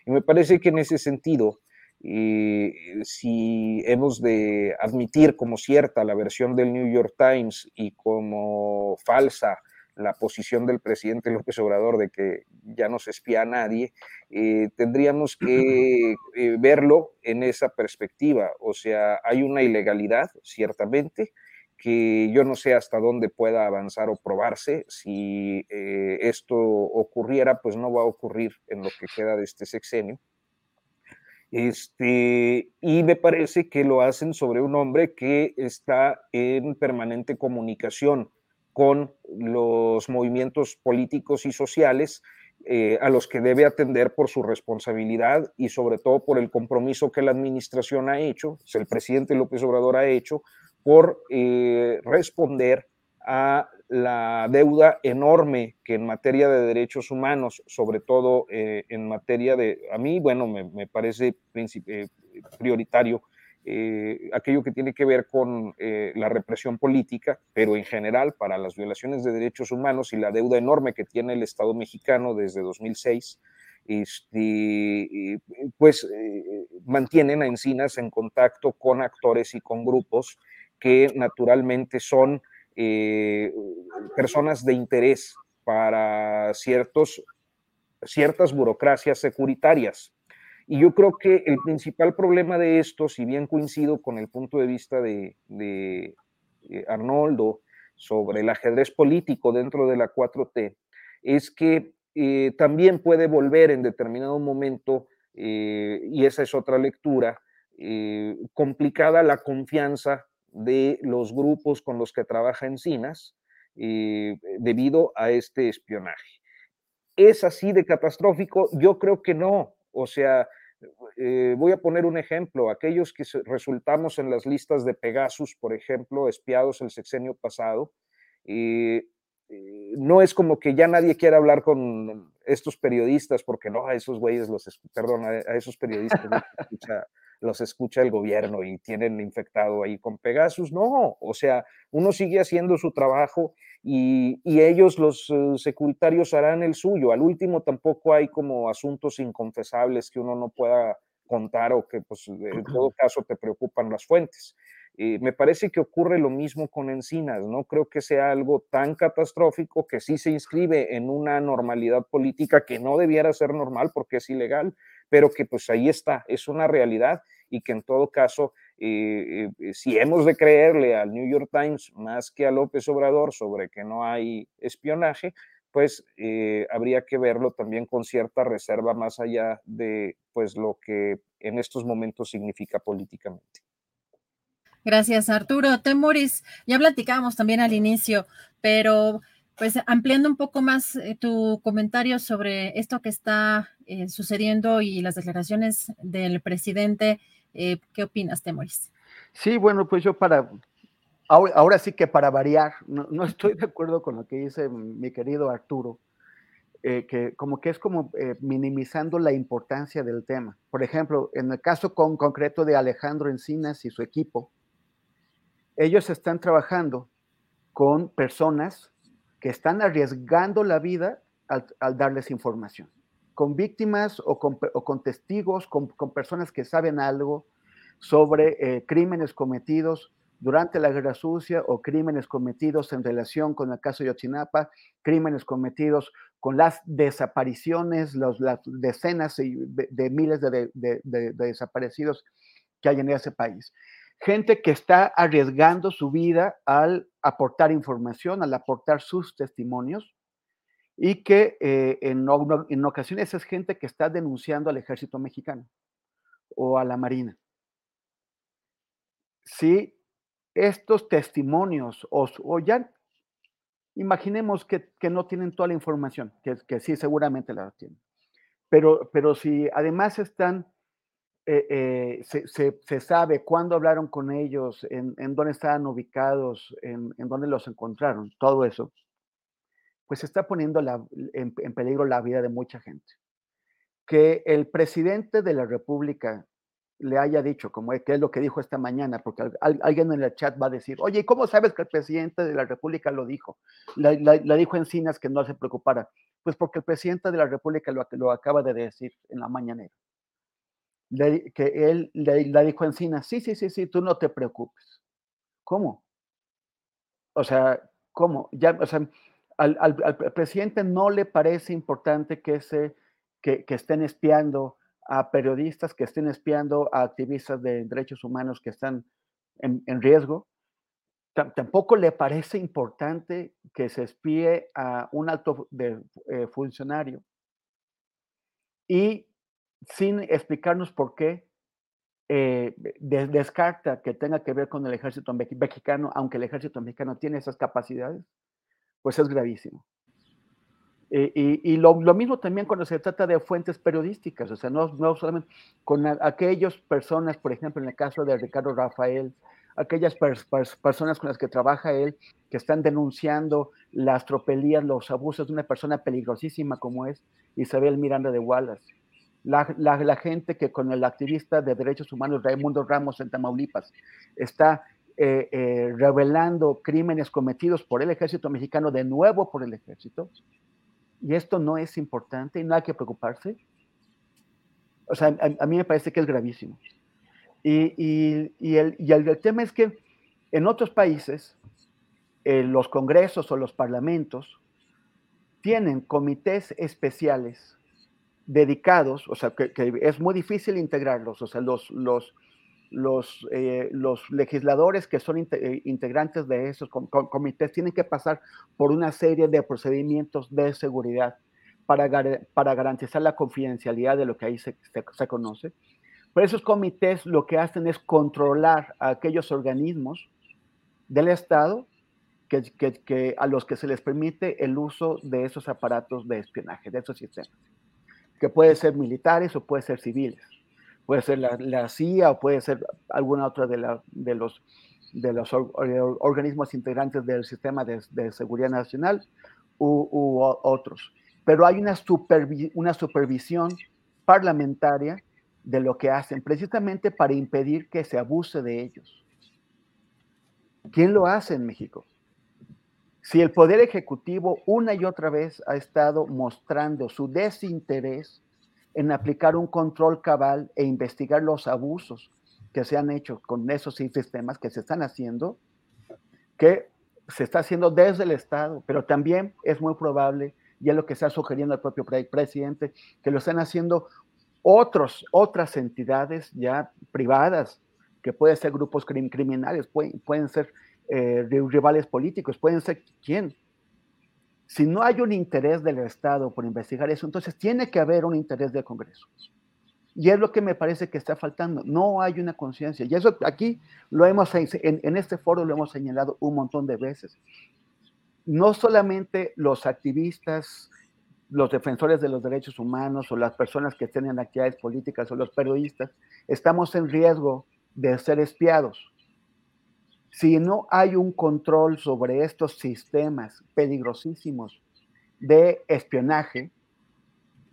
Y me parece que en ese sentido, y si hemos de admitir como cierta la versión del New York Times y como falsa la posición del presidente López Obrador de que ya no se espía a nadie, eh, tendríamos que eh, verlo en esa perspectiva. O sea, hay una ilegalidad, ciertamente, que yo no sé hasta dónde pueda avanzar o probarse. Si eh, esto ocurriera, pues no va a ocurrir en lo que queda de este sexenio. Este, y me parece que lo hacen sobre un hombre que está en permanente comunicación con los movimientos políticos y sociales eh, a los que debe atender por su responsabilidad y sobre todo por el compromiso que la administración ha hecho, el presidente López Obrador ha hecho, por eh, responder a la deuda enorme que en materia de derechos humanos, sobre todo eh, en materia de, a mí, bueno, me, parece eh, prioritario eh, aquello que tiene que ver con la represión política, pero en general para las violaciones de derechos humanos y la deuda enorme que tiene el Estado mexicano desde 2006, este, pues mantienen a Encinas en contacto con actores y con grupos que naturalmente son eh, personas de interés para ciertas burocracias securitarias. Y yo creo que el principal problema de esto, si bien coincido con el punto de vista de, de eh, Arnoldo sobre el ajedrez político dentro de la 4T, es que eh, también puede volver en determinado momento, y esa es otra lectura, complicada la confianza de los grupos con los que trabaja Encinas eh, debido a este espionaje. ¿Es así de catastrófico? Yo creo que no. O sea, eh, voy a poner un ejemplo. Aquellos que resultamos en las listas de Pegasus, por ejemplo, espiados el sexenio pasado, eh, no es como que ya nadie quiera hablar con estos periodistas, porque no, a esos güeyes los, perdón, a, esos periodistas escucha los escucha el gobierno y tienen infectado ahí con Pegasus. No, o sea, uno sigue haciendo su trabajo y, ellos, los eh, secundarios, harán el suyo. Al último tampoco hay como asuntos inconfesables que uno no pueda contar o que pues en todo caso te preocupan las fuentes. Eh, me parece que ocurre lo mismo con Encinas, no creo que sea algo tan catastrófico que sí se inscribe en una normalidad política que no debiera ser normal porque es ilegal, pero que pues ahí está, es una realidad y que en todo caso, eh, eh, si hemos de creerle al New York Times más que a López Obrador sobre que no hay espionaje, pues habría que verlo también con cierta reserva más allá de pues lo que en estos momentos significa políticamente. Gracias, Arturo. Temoris, ya platicábamos también al inicio, pero pues ampliando un poco más eh, tu comentario sobre esto que está eh, sucediendo y las declaraciones del presidente, eh, ¿qué opinas, Temoris? Sí, bueno, pues yo para, ahora, sí que para variar, no, estoy de acuerdo con lo que dice mi querido Arturo, que como que es como minimizando la importancia del tema. Por ejemplo, en el caso con, concreto de Alejandro Encinas y su equipo, ellos están trabajando con personas que están arriesgando la vida al, darles información, con víctimas o con, testigos, con, personas que saben algo sobre eh, crímenes cometidos durante la guerra sucia o crímenes cometidos en relación con el caso de Yotzinapa, crímenes cometidos con las desapariciones, las decenas de, miles de, de, desaparecidos que hay en ese país gente que está arriesgando su vida al aportar información, al aportar sus testimonios y que eh, en, ocasiones es gente que está denunciando al ejército mexicano o a la marina. Si estos testimonios o, ya imaginemos que, no tienen toda la información, que, que sí seguramente la tienen, pero, pero si además están eh, eh, se, sabe cuándo hablaron con ellos, en, dónde estaban ubicados, en, dónde los encontraron, todo eso, pues está poniendo en, peligro la vida de mucha gente. Que el presidente de la República le haya dicho, como es, lo que dijo esta mañana, porque alguien en el chat va a decir, oye, ¿cómo sabes que el presidente de la República lo dijo? La, dijo Encinas que no se preocupara. Pues porque el presidente de la República lo, lo acaba de decir en la mañanera que él le, dijo Encina, sí, sí, sí, sí, tú no te preocupes. ¿Cómo? O sea, ¿cómo? Ya, o sea, al, presidente no le parece importante que, se, que, estén espiando a periodistas, que estén espiando a activistas de derechos humanos que están en, riesgo. tampoco le parece importante que se espíe a un alto de, eh, funcionario. Y sin explicarnos por qué eh, descarta que tenga que ver con el ejército mexicano, aunque el ejército mexicano tiene esas capacidades, pues es gravísimo. Eh, y, lo, mismo también cuando se trata de fuentes periodísticas, o sea, no, no solamente con aquellas personas, por ejemplo, en el caso de Ricardo Rafael, aquellas personas con las que trabaja él, que están denunciando las tropelías, los abusos de una persona peligrosísima como es Isabel Miranda de Wallace. La, gente que con el activista de derechos humanos Raimundo Ramos en Tamaulipas está eh, eh, revelando crímenes cometidos por el ejército mexicano, de nuevo por el ejército, y esto no es importante y no hay que preocuparse. O sea, a mí me parece que es gravísimo. Y, el, tema es que en otros países, eh, los congresos o los parlamentos tienen comités especiales dedicados, o sea, que, es muy difícil integrarlos, o sea, los, los, los, eh, los legisladores que son eh, integrantes de esos comités tienen que pasar por una serie de procedimientos de seguridad para, para garantizar la confidencialidad de lo que ahí se, se conoce. Pero esos comités lo que hacen es controlar a aquellos organismos del Estado que, a los que se les permite el uso de esos aparatos de espionaje, de esos sistemas, que pueden ser militares o pueden ser civiles, puede ser la, CIA o puede ser alguna otra de, los, de los organismos integrantes del sistema de, seguridad nacional u, otros. Pero hay una, una supervisión parlamentaria de lo que hacen, precisamente para impedir que se abuse de ellos. ¿Quién lo hace en México? Si el Poder Ejecutivo una y otra vez ha estado mostrando su desinterés en aplicar un control cabal e investigar los abusos que se han hecho con esos sistemas que se están haciendo, que se está haciendo desde el Estado, pero también es muy probable, y es lo que está sugiriendo el propio presidente, que lo están haciendo otros, otras entidades ya privadas, que pueden ser grupos criminales, pueden, pueden ser eh, rivales políticos, pueden ser quién. Si no hay un interés del Estado por investigar eso, entonces tiene que haber un interés del Congreso. Y es lo que me parece que está faltando. No hay una conciencia. Y eso aquí lo hemos, en, en este foro lo hemos señalado un montón de veces. No solamente los activistas, los defensores de los derechos humanos o las personas que tienen actividades políticas o los periodistas, estamos en riesgo de ser espiados. Si no hay un control sobre estos sistemas peligrosísimos de espionaje,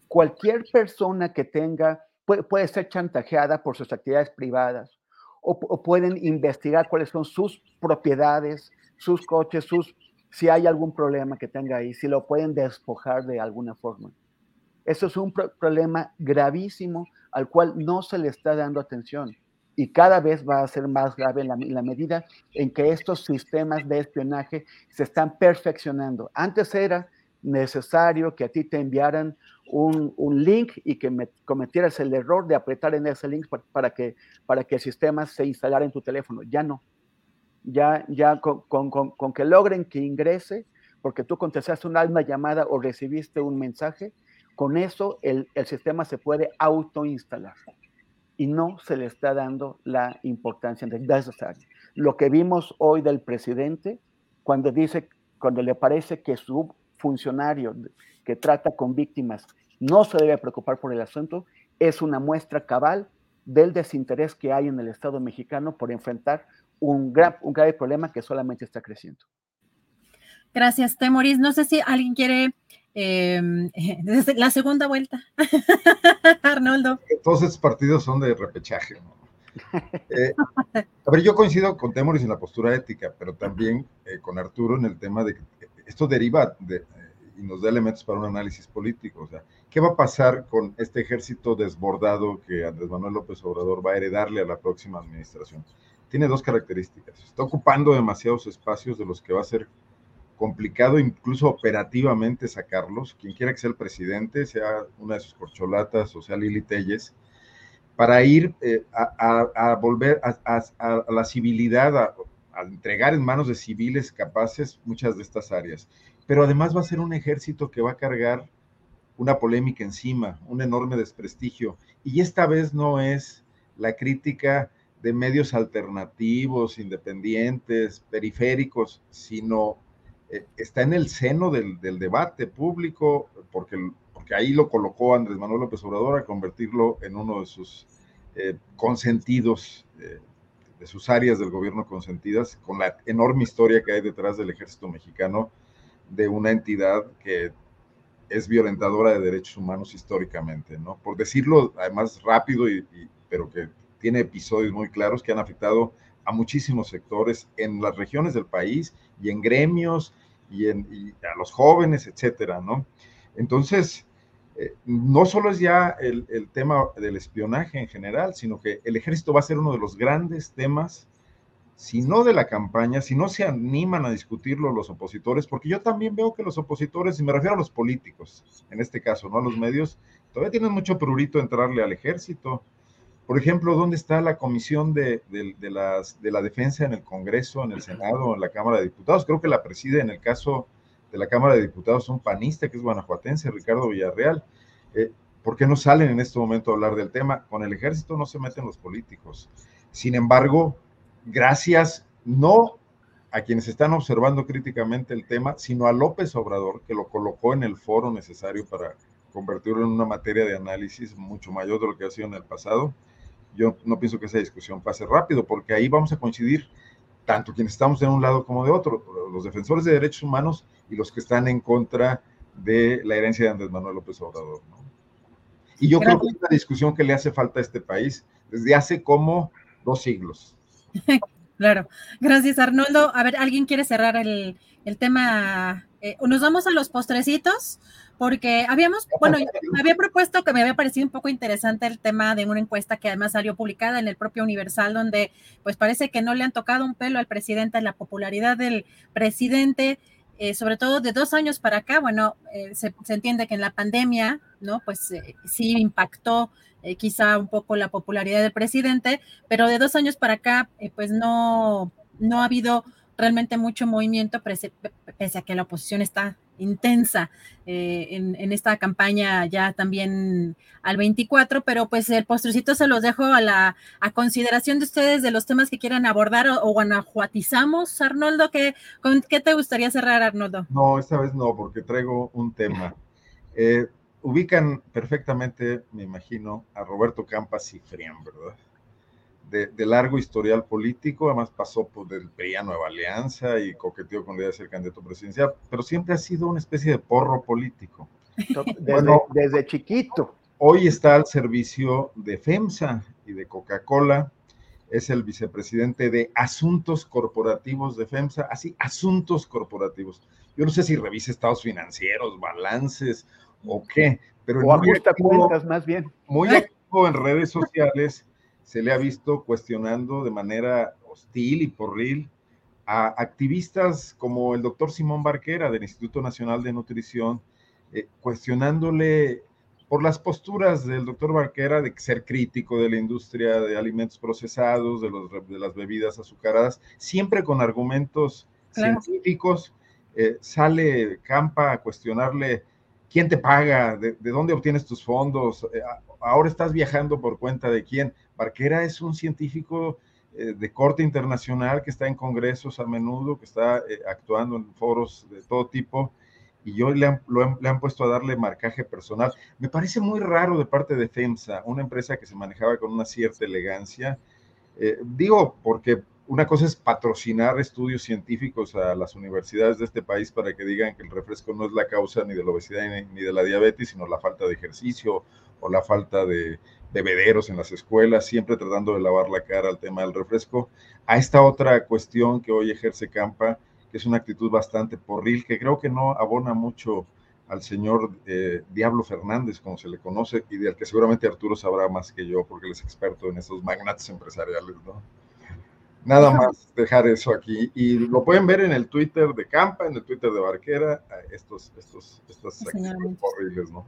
cualquier persona que tenga, puede, ser chantajeada por sus actividades privadas o, pueden investigar cuáles son sus propiedades, sus coches, sus si hay algún problema que tenga ahí, si lo pueden despojar de alguna forma. Eso es un problema gravísimo al cual no se le está dando atención y cada vez va a ser más grave la, medida en que estos sistemas de espionaje se están perfeccionando. Antes era necesario que a ti te enviaran un, link y que cometieras el error de apretar en ese link para, que, para que el sistema se instalara en tu teléfono. Ya no ya, ya con, que logren que ingrese, porque tú contestaste una llamada o recibiste un mensaje, con eso el, sistema se puede autoinstalar y no se le está dando la importancia necesaria. Lo que vimos hoy del presidente, cuando dice, cuando le parece que su funcionario que trata con víctimas no se debe preocupar por el asunto, es una muestra cabal del desinterés que hay en el Estado mexicano por enfrentar un, un grave problema que solamente está creciendo. Gracias, Temoris. No sé si alguien quiere em, la segunda vuelta. Arnoldo. Todos estos partidos son de repechaje. Eh, a ver, yo coincido con Temoris en la postura ética, pero también eh, con Arturo en el tema de que esto deriva de, eh, y nos da elementos para un análisis político. O sea, ¿qué va a pasar con este ejército desbordado que Andrés Manuel López Obrador va a heredarle a la próxima administración? tiene dos características. Está ocupando demasiados espacios de los que va a ser complicado incluso operativamente sacarlos. Quien quiera que sea el presidente, sea una de sus corcholatas o sea Lili Telles, para ir eh, a, volver a, la civilidad, a, entregar en manos de civiles capaces muchas de estas áreas. Pero además va a ser un ejército que va a cargar una polémica encima, un enorme desprestigio. Y esta vez no es la crítica de medios alternativos, independientes, periféricos, sino está en el seno del, debate público, porque, porque ahí lo colocó Andrés Manuel López Obrador a convertirlo en uno de sus eh, consentidos eh, de sus áreas del gobierno consentidas, con la enorme historia que hay detrás del ejército mexicano, de una entidad que es violentadora de derechos humanos históricamente, ¿no? Por decirlo además rápido, y, pero que tiene episodios muy claros que han afectado a muchísimos sectores en las regiones del país y en gremios y, en, a los jóvenes, etcétera, ¿no? Entonces, eh, no solo es ya el, el, tema del espionaje en general, sino que el ejército va a ser uno de los grandes temas si no de la campaña, si no se animan a discutirlo los opositores, porque yo también veo que los opositores, y me refiero a los políticos, en este caso, no a los medios, todavía tienen mucho prurito entrarle al ejército. Por ejemplo, ¿dónde está la comisión de, las, de la defensa en el Congreso, en el Senado, en la Cámara de Diputados? Creo que la preside en el caso de la Cámara de Diputados un panista que es guanajuatense, Ricardo Villarreal. Eh, ¿Por qué no salen en este momento a hablar del tema? Con el ejército no se meten los políticos. Sin embargo, gracias no a quienes están observando críticamente el tema, sino a López Obrador, que lo colocó en el foro necesario para convertirlo en una materia de análisis mucho mayor de lo que ha sido en el pasado. Yo no pienso que esa discusión pase rápido, porque ahí vamos a coincidir tanto quienes estamos de un lado como de otro, los defensores de derechos humanos y los que están en contra de la herencia de Andrés Manuel López Obrador. Y yo creo que es una discusión que le hace falta a este país desde hace como dos siglos. Claro, gracias Arnoldo. A ver, ¿alguien quiere cerrar el, tema? Eh, nos vamos a los postrecitos, porque habíamos, bueno, me había propuesto que me había parecido un poco interesante el tema de una encuesta que además salió publicada en el propio Universal, donde pues parece que no le han tocado un pelo al presidente, la popularidad del presidente. Eh, sobre todo de dos años para acá, bueno, eh, se, entiende que en la pandemia, ¿no? Pues sí impactó eh, quizá un poco la popularidad del presidente, pero de dos años para acá, eh, pues no, no ha habido realmente mucho movimiento, pese, a que la oposición está intensa eh, en, esta campaña ya también al 24, pero pues el postrecito se los dejo a la a consideración de ustedes de los temas que quieran abordar o, guanajuatizamos, Arnoldo, ¿qué, ¿con qué te gustaría cerrar, Arnoldo? No, esta vez no, porque traigo un tema ubican perfectamente, me imagino, a Roberto Campas Cifrián, ¿verdad? De, largo historial político, además pasó por el PRI a Nueva Alianza y coqueteó con la idea de ser candidato presidencial, pero siempre ha sido una especie de porro político. Desde, desde chiquito. Hoy está al servicio de FEMSA y de Coca-Cola, es el vicepresidente de Asuntos Corporativos de FEMSA, así, Asuntos Corporativos. Yo no sé si revisa estados financieros, balances o qué, pero o muy cuentas más bien. Muy activo en redes sociales, se le ha visto cuestionando de manera hostil y porril a activistas como el doctor Simón Barquera del Instituto Nacional de Nutrición, eh, cuestionándole por las posturas del doctor Barquera de ser crítico de la industria de alimentos procesados, de, los, de las bebidas azucaradas, siempre con argumentos científicos. Eh, sale Campa a cuestionarle quién te paga, de, dónde obtienes tus fondos, eh, ahora estás viajando por cuenta de quién. Barquera es un científico eh, de corte internacional que está en congresos a menudo, que está eh, actuando en foros de todo tipo, y yo le han, puesto a darle marcaje personal. Me parece muy raro de parte de FEMSA, una empresa que se manejaba con una cierta elegancia. digo, porque una cosa es patrocinar estudios científicos a las universidades de este país para que digan que el refresco no es la causa ni de la obesidad ni de la diabetes, sino la falta de ejercicio o la falta de bebederos en las escuelas, siempre tratando de lavar la cara al tema del refresco. A esta otra cuestión que hoy ejerce Campa, que es una actitud bastante porril, que creo que no abona mucho al señor eh, Diablo Fernández, como se le conoce, y del que seguramente Arturo sabrá más que yo, porque él es experto en estos magnates empresariales, ¿no? Nada más dejar eso aquí. Y lo pueden ver en el Twitter de Campa, en el Twitter de Barquera, estos, estos, estas horribles, ¿no?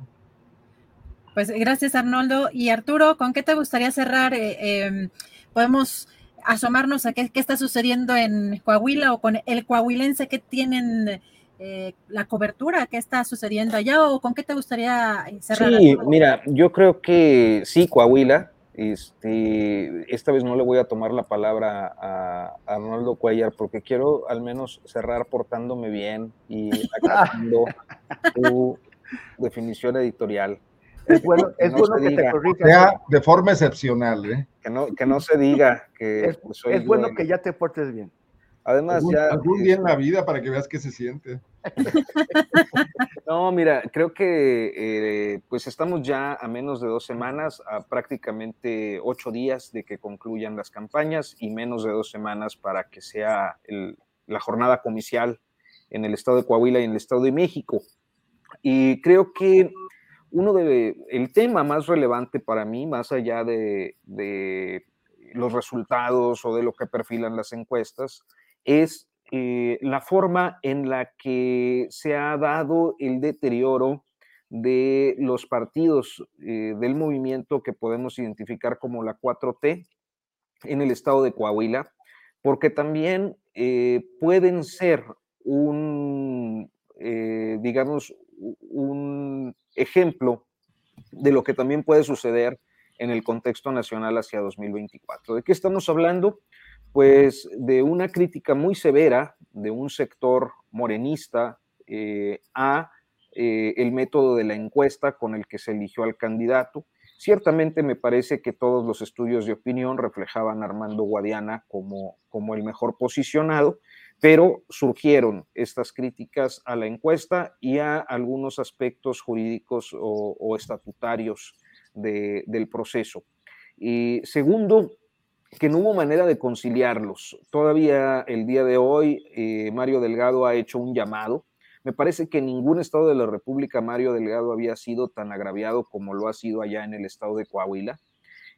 Pues gracias, Arnoldo. Y Arturo, ¿con qué te gustaría cerrar? Eh, em, podemos asomarnos a qué, qué, está sucediendo en Coahuila o con el coahuilense que tienen eh, la cobertura, qué está sucediendo allá o con qué te gustaría cerrar. Sí, mira, yo creo que sí, Coahuila, este, esta vez no le voy a tomar la palabra a, Arnoldo Cuellar porque quiero al menos cerrar portándome bien y acatando tu definición editorial. Es bueno, es no bueno se que te. Sea de forma excepcional, ¿eh? Que no, que no se diga que Es, soy es bueno que ya te portes bien. Además, Algún, ya. algún día en la vida para que veas qué se siente. No, mira, creo que eh, pues estamos ya a menos de dos semanas, a prácticamente ocho días de que concluyan las campañas y menos de dos semanas para que sea el- la jornada comicial en el estado de Coahuila y en el estado de México. Y creo que uno de el tema más relevante para mí, más allá de, los resultados o de lo que perfilan las encuestas, es eh, la forma en la que se ha dado el deterioro de los partidos eh, del movimiento que podemos identificar como la 4T en el estado de Coahuila, porque también eh, pueden ser un, digamos, un ejemplo de lo que también puede suceder en el contexto nacional hacia 2024. ¿De qué estamos hablando? Pues de una crítica muy severa de un sector morenista eh, a eh, el método de la encuesta con el que se eligió al candidato. Ciertamente me parece que todos los estudios de opinión reflejaban a Armando Guadiana como, como el mejor posicionado, pero surgieron estas críticas a la encuesta y a algunos aspectos jurídicos o, estatutarios de- del proceso. Y segundo, que no hubo manera de conciliarlos. Todavía el día de hoy, eh, Mario Delgado ha hecho un llamado. Me parece que en ningún estado de la República Mario Delgado había sido tan agraviado como lo ha sido allá en el estado de Coahuila.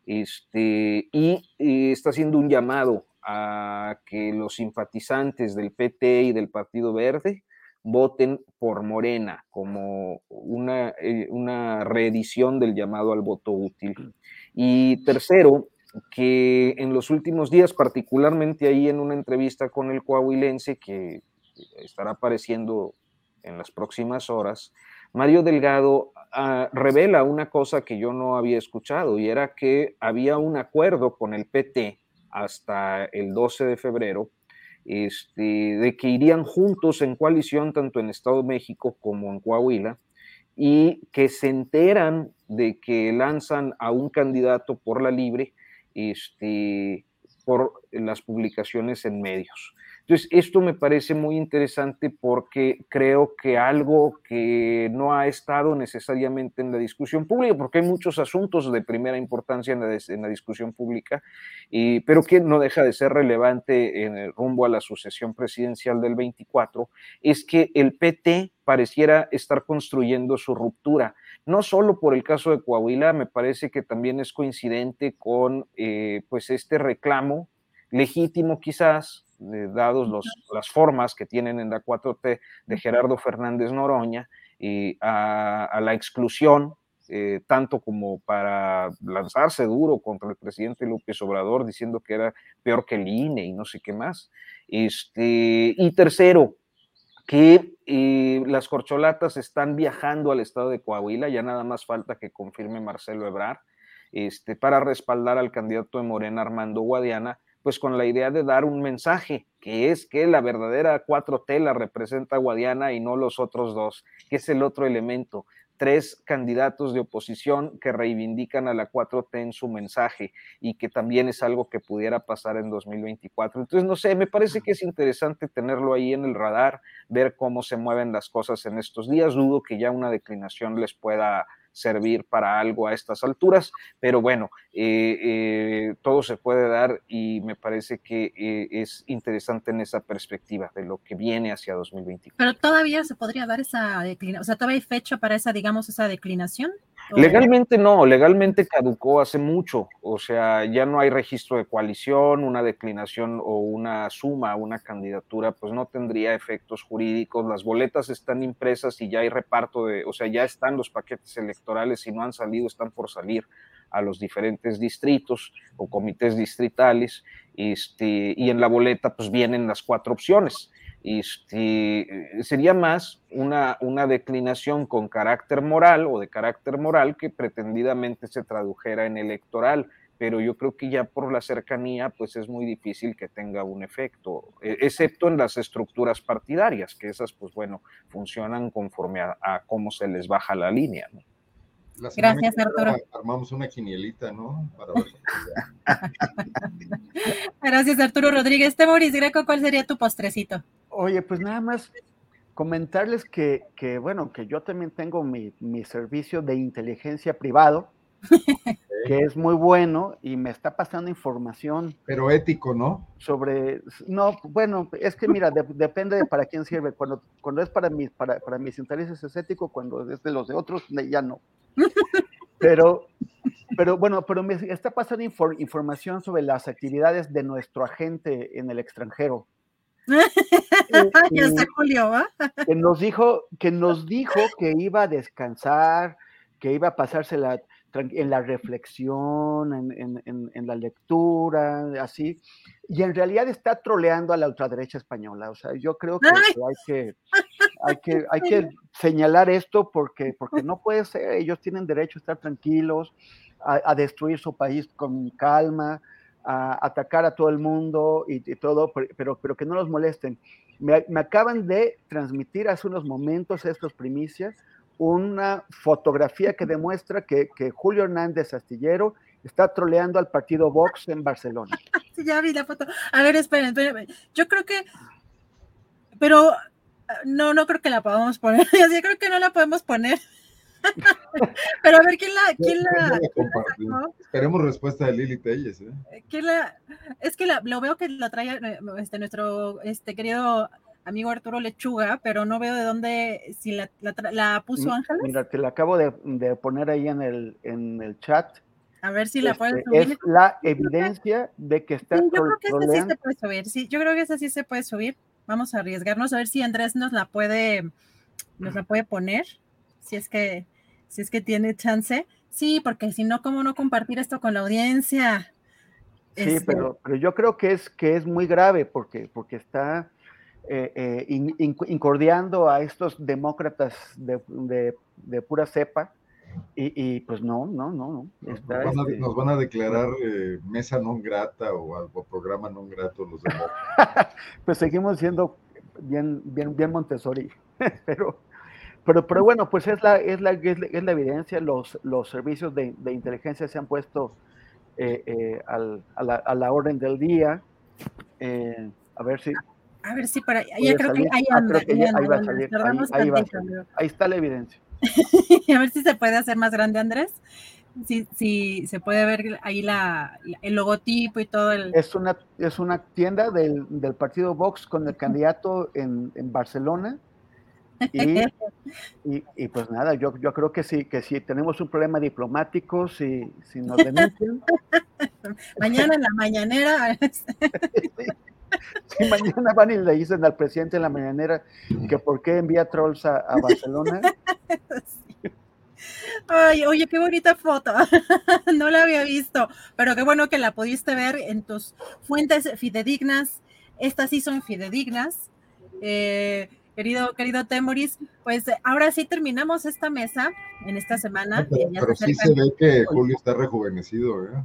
Este, y está haciendo un llamado a que los simpatizantes del PT y del Partido Verde voten por Morena como una, eh, una reedición del llamado al voto útil. Y tercero, que en los últimos días, particularmente ahí en una entrevista con el coahuilense que estará apareciendo en las próximas horas, Mario Delgado ah, revela una cosa que yo no había escuchado y era que había un acuerdo con el PT hasta el 12 de febrero este, de que irían juntos en coalición tanto en Estado de México como en Coahuila y que se enteran de que lanzan a un candidato por la libre este, por las publicaciones en medios. Entonces, esto me parece muy interesante porque creo que algo que no ha estado necesariamente en la discusión pública, porque hay muchos asuntos de primera importancia en la, en discusión pública, y, pero que no deja de ser relevante en el rumbo a la sucesión presidencial del 24, es que el PT pareciera estar construyendo su ruptura. No solo por el caso de Coahuila, me parece que también es coincidente con eh, pues este reclamo legítimo quizás, dados los, las formas que tienen en la 4T de Gerardo Fernández Noroña, y a, a la exclusión, eh, tanto como para lanzarse duro contra el presidente López Obrador, diciendo que era peor que el INE y no sé qué más. Este, y tercero, que eh, las corcholatas están viajando al estado de Coahuila, ya nada más falta que confirme Marcelo Ebrard, este, para respaldar al candidato de Morena Armando Guadiana, pues con la idea de dar un mensaje, que es que la verdadera 4T la representa Guadiana y no los otros dos, que es el otro elemento. Tres candidatos de oposición que reivindican a la 4T en su mensaje y que también es algo que pudiera pasar en 2024. Entonces, no sé, me parece que es interesante tenerlo ahí en el radar, ver cómo se mueven las cosas en estos días. Dudo que ya una declinación les pueda servir para algo a estas alturas, pero bueno, eh, eh, todo se puede dar y me parece que eh, es interesante en esa perspectiva de lo que viene hacia 2024. Pero todavía se podría dar esa declinación, o sea, todavía hay fecha para esa, digamos, esa declinación. ¿O- Legalmente no, legalmente caducó hace mucho, o sea, ya no hay registro de coalición, una declinación o una suma, una candidatura, pues no tendría efectos jurídicos, las boletas están impresas y ya hay reparto de, o sea, ya están los paquetes electorales, si no han salido, están por salir a los diferentes distritos o comités distritales, este, y en la boleta pues vienen las cuatro opciones. Este, sería más una, una declinación con carácter moral o de carácter moral que pretendidamente se tradujera en electoral, pero yo creo que ya por la cercanía pues es muy difícil que tenga un efecto, eh, excepto en las estructuras partidarias, que esas pues bueno, funcionan conforme a, a cómo se les baja la línea. ¿no? Gracias, Arturo. Armamos una quinielita, ¿no? Para ver Gracias, Arturo Rodríguez. Temoris Greco, ¿cuál sería tu postrecito? Oye, pues nada más comentarles que, que bueno, que yo también tengo mi, mi servicio de inteligencia privado, que es muy bueno y me está pasando información. Pero ético, ¿no? Sobre, no, bueno, es que mira, depende de para quién sirve. Cuando, cuando es para mis, para, para mis intereses es ético, cuando es de los de otros, ya no. Pero, pero bueno, pero me está pasando información sobre las actividades de nuestro agente en el extranjero. ya está Julio, ¿va? Que nos dijo, que nos dijo que iba a descansar, que iba a pasársela en la reflexión, en, la lectura, así, y en realidad está troleando a la ultraderecha española. O sea, yo creo que, hay que hay que hay que señalar esto porque, porque no puede ser, ellos tienen derecho a estar tranquilos, a, destruir su país con calma, a atacar a todo el mundo y, todo, pero, pero que no los molesten. Me, acaban de transmitir hace unos momentos estos primicias una fotografía que demuestra que, Julio Hernández Astillero está troleando al partido Vox en Barcelona. Ya vi la foto. A ver, esperen, esperen. Yo creo que, pero no, no creo que la podamos poner. Yo creo que no la podemos poner. Pero a ver, ¿quién la, quién la, Esperemos respuesta de Lili Telles, ¿eh? ¿Quién la, es que la, lo veo que la trae eh, este, nuestro este querido amigo Arturo Lechuga, pero no veo de dónde, si la, la, puso Ángeles. Mira, te la acabo de, poner ahí en el, en el chat. A ver si la este, puedes subir. Es la evidencia de que está. yo creo que esa sí se puede subir. Sí, yo creo que esa sí se puede subir. Vamos a arriesgarnos a ver si Andrés nos la puede, nos la puede poner. Si es que, si es que tiene chance. Sí, porque si no, ¿cómo no compartir esto con la audiencia? Sí, este pero, pero yo creo que es que es muy grave porque, porque está eh, eh, incordiando a estos demócratas de, pura cepa. Y, pues no, no, no. nos, van a, este nos, van a, declarar eh, mesa non grata o algo, programa non grato los demócratas. pues seguimos siendo bien, bien, bien Montessori, pero, pero, pero bueno, pues es la, es la, es la, evidencia, los, los servicios de, inteligencia se han puesto al, a, la, a, la, orden del día. a ver si a ver si para ya creo que ahí ah, anda. ahí, va a salir. Ahí, está la evidencia. a ver si se puede hacer más grande, Andrés. Si, si se puede ver ahí la, el logotipo y todo el. Es una, es una tienda del, del partido Vox con el candidato en, en Barcelona. Y, y, pues nada, yo, yo creo que sí, que si tenemos un problema diplomático, si, si nos denuncian. Mañana en la mañanera. Si mañana van y le dicen al presidente en la mañanera que por qué envía trolls a, Barcelona. Ay, oye, qué bonita foto. no la había visto, pero qué bueno que la pudiste ver en tus fuentes fidedignas. Estas sí son fidedignas. Eh, querido, querido Temoris, pues ahora sí terminamos esta mesa en esta semana. Pero, sí se ve que Julio está rejuvenecido, ¿eh?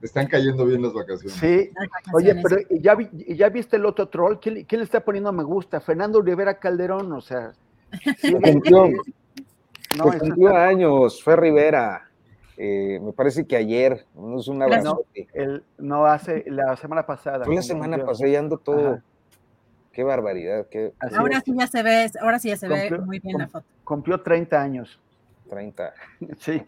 están cayendo bien las vacaciones. Sí, oye, pero ¿ya, ya viste el otro troll? ¿Quién, le está poniendo me gusta? Fernando Rivera Calderón, o sea. Sí, cumplió, no, cumplió años, fue Rivera. Eh, me parece que ayer, no es una no, el, no hace la semana pasada. Fue la semana pasada y ando todo. Qué barbaridad. Qué, ahora sí ya se ve, ahora sí ya se ve muy bien la foto. Cumplió 30 años. 30. Sí.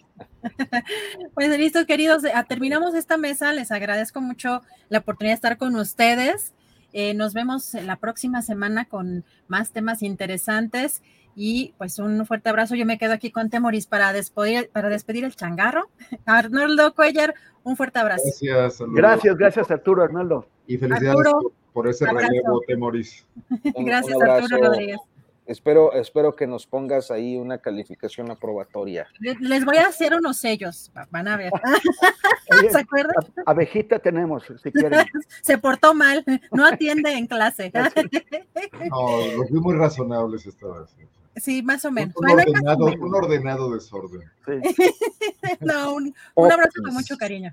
pues listo, queridos, ah, terminamos esta mesa. Les agradezco mucho la oportunidad de estar con ustedes. Eh, nos vemos la próxima semana con más temas interesantes. Y pues un fuerte abrazo. Yo me quedo aquí con Temoris para despedir, para despedir el changarro. Arnoldo Cuellar, un fuerte abrazo. Gracias, Gracias, gracias Arturo, Arnoldo. Y felicidades por ese relevo, Temoris. gracias, Arturo Rodríguez. Espero, espero que nos pongas ahí una calificación aprobatoria. Les voy a hacer unos sellos, van a ver. ¿Se acuerdan? Abejita tenemos, si quieren. Se portó mal, no atiende en clase. no, los vi muy razonables esta vez. Sí, más o menos. Un, ordenado, un ordenado, desorden. no, un, un abrazo con mucho cariño.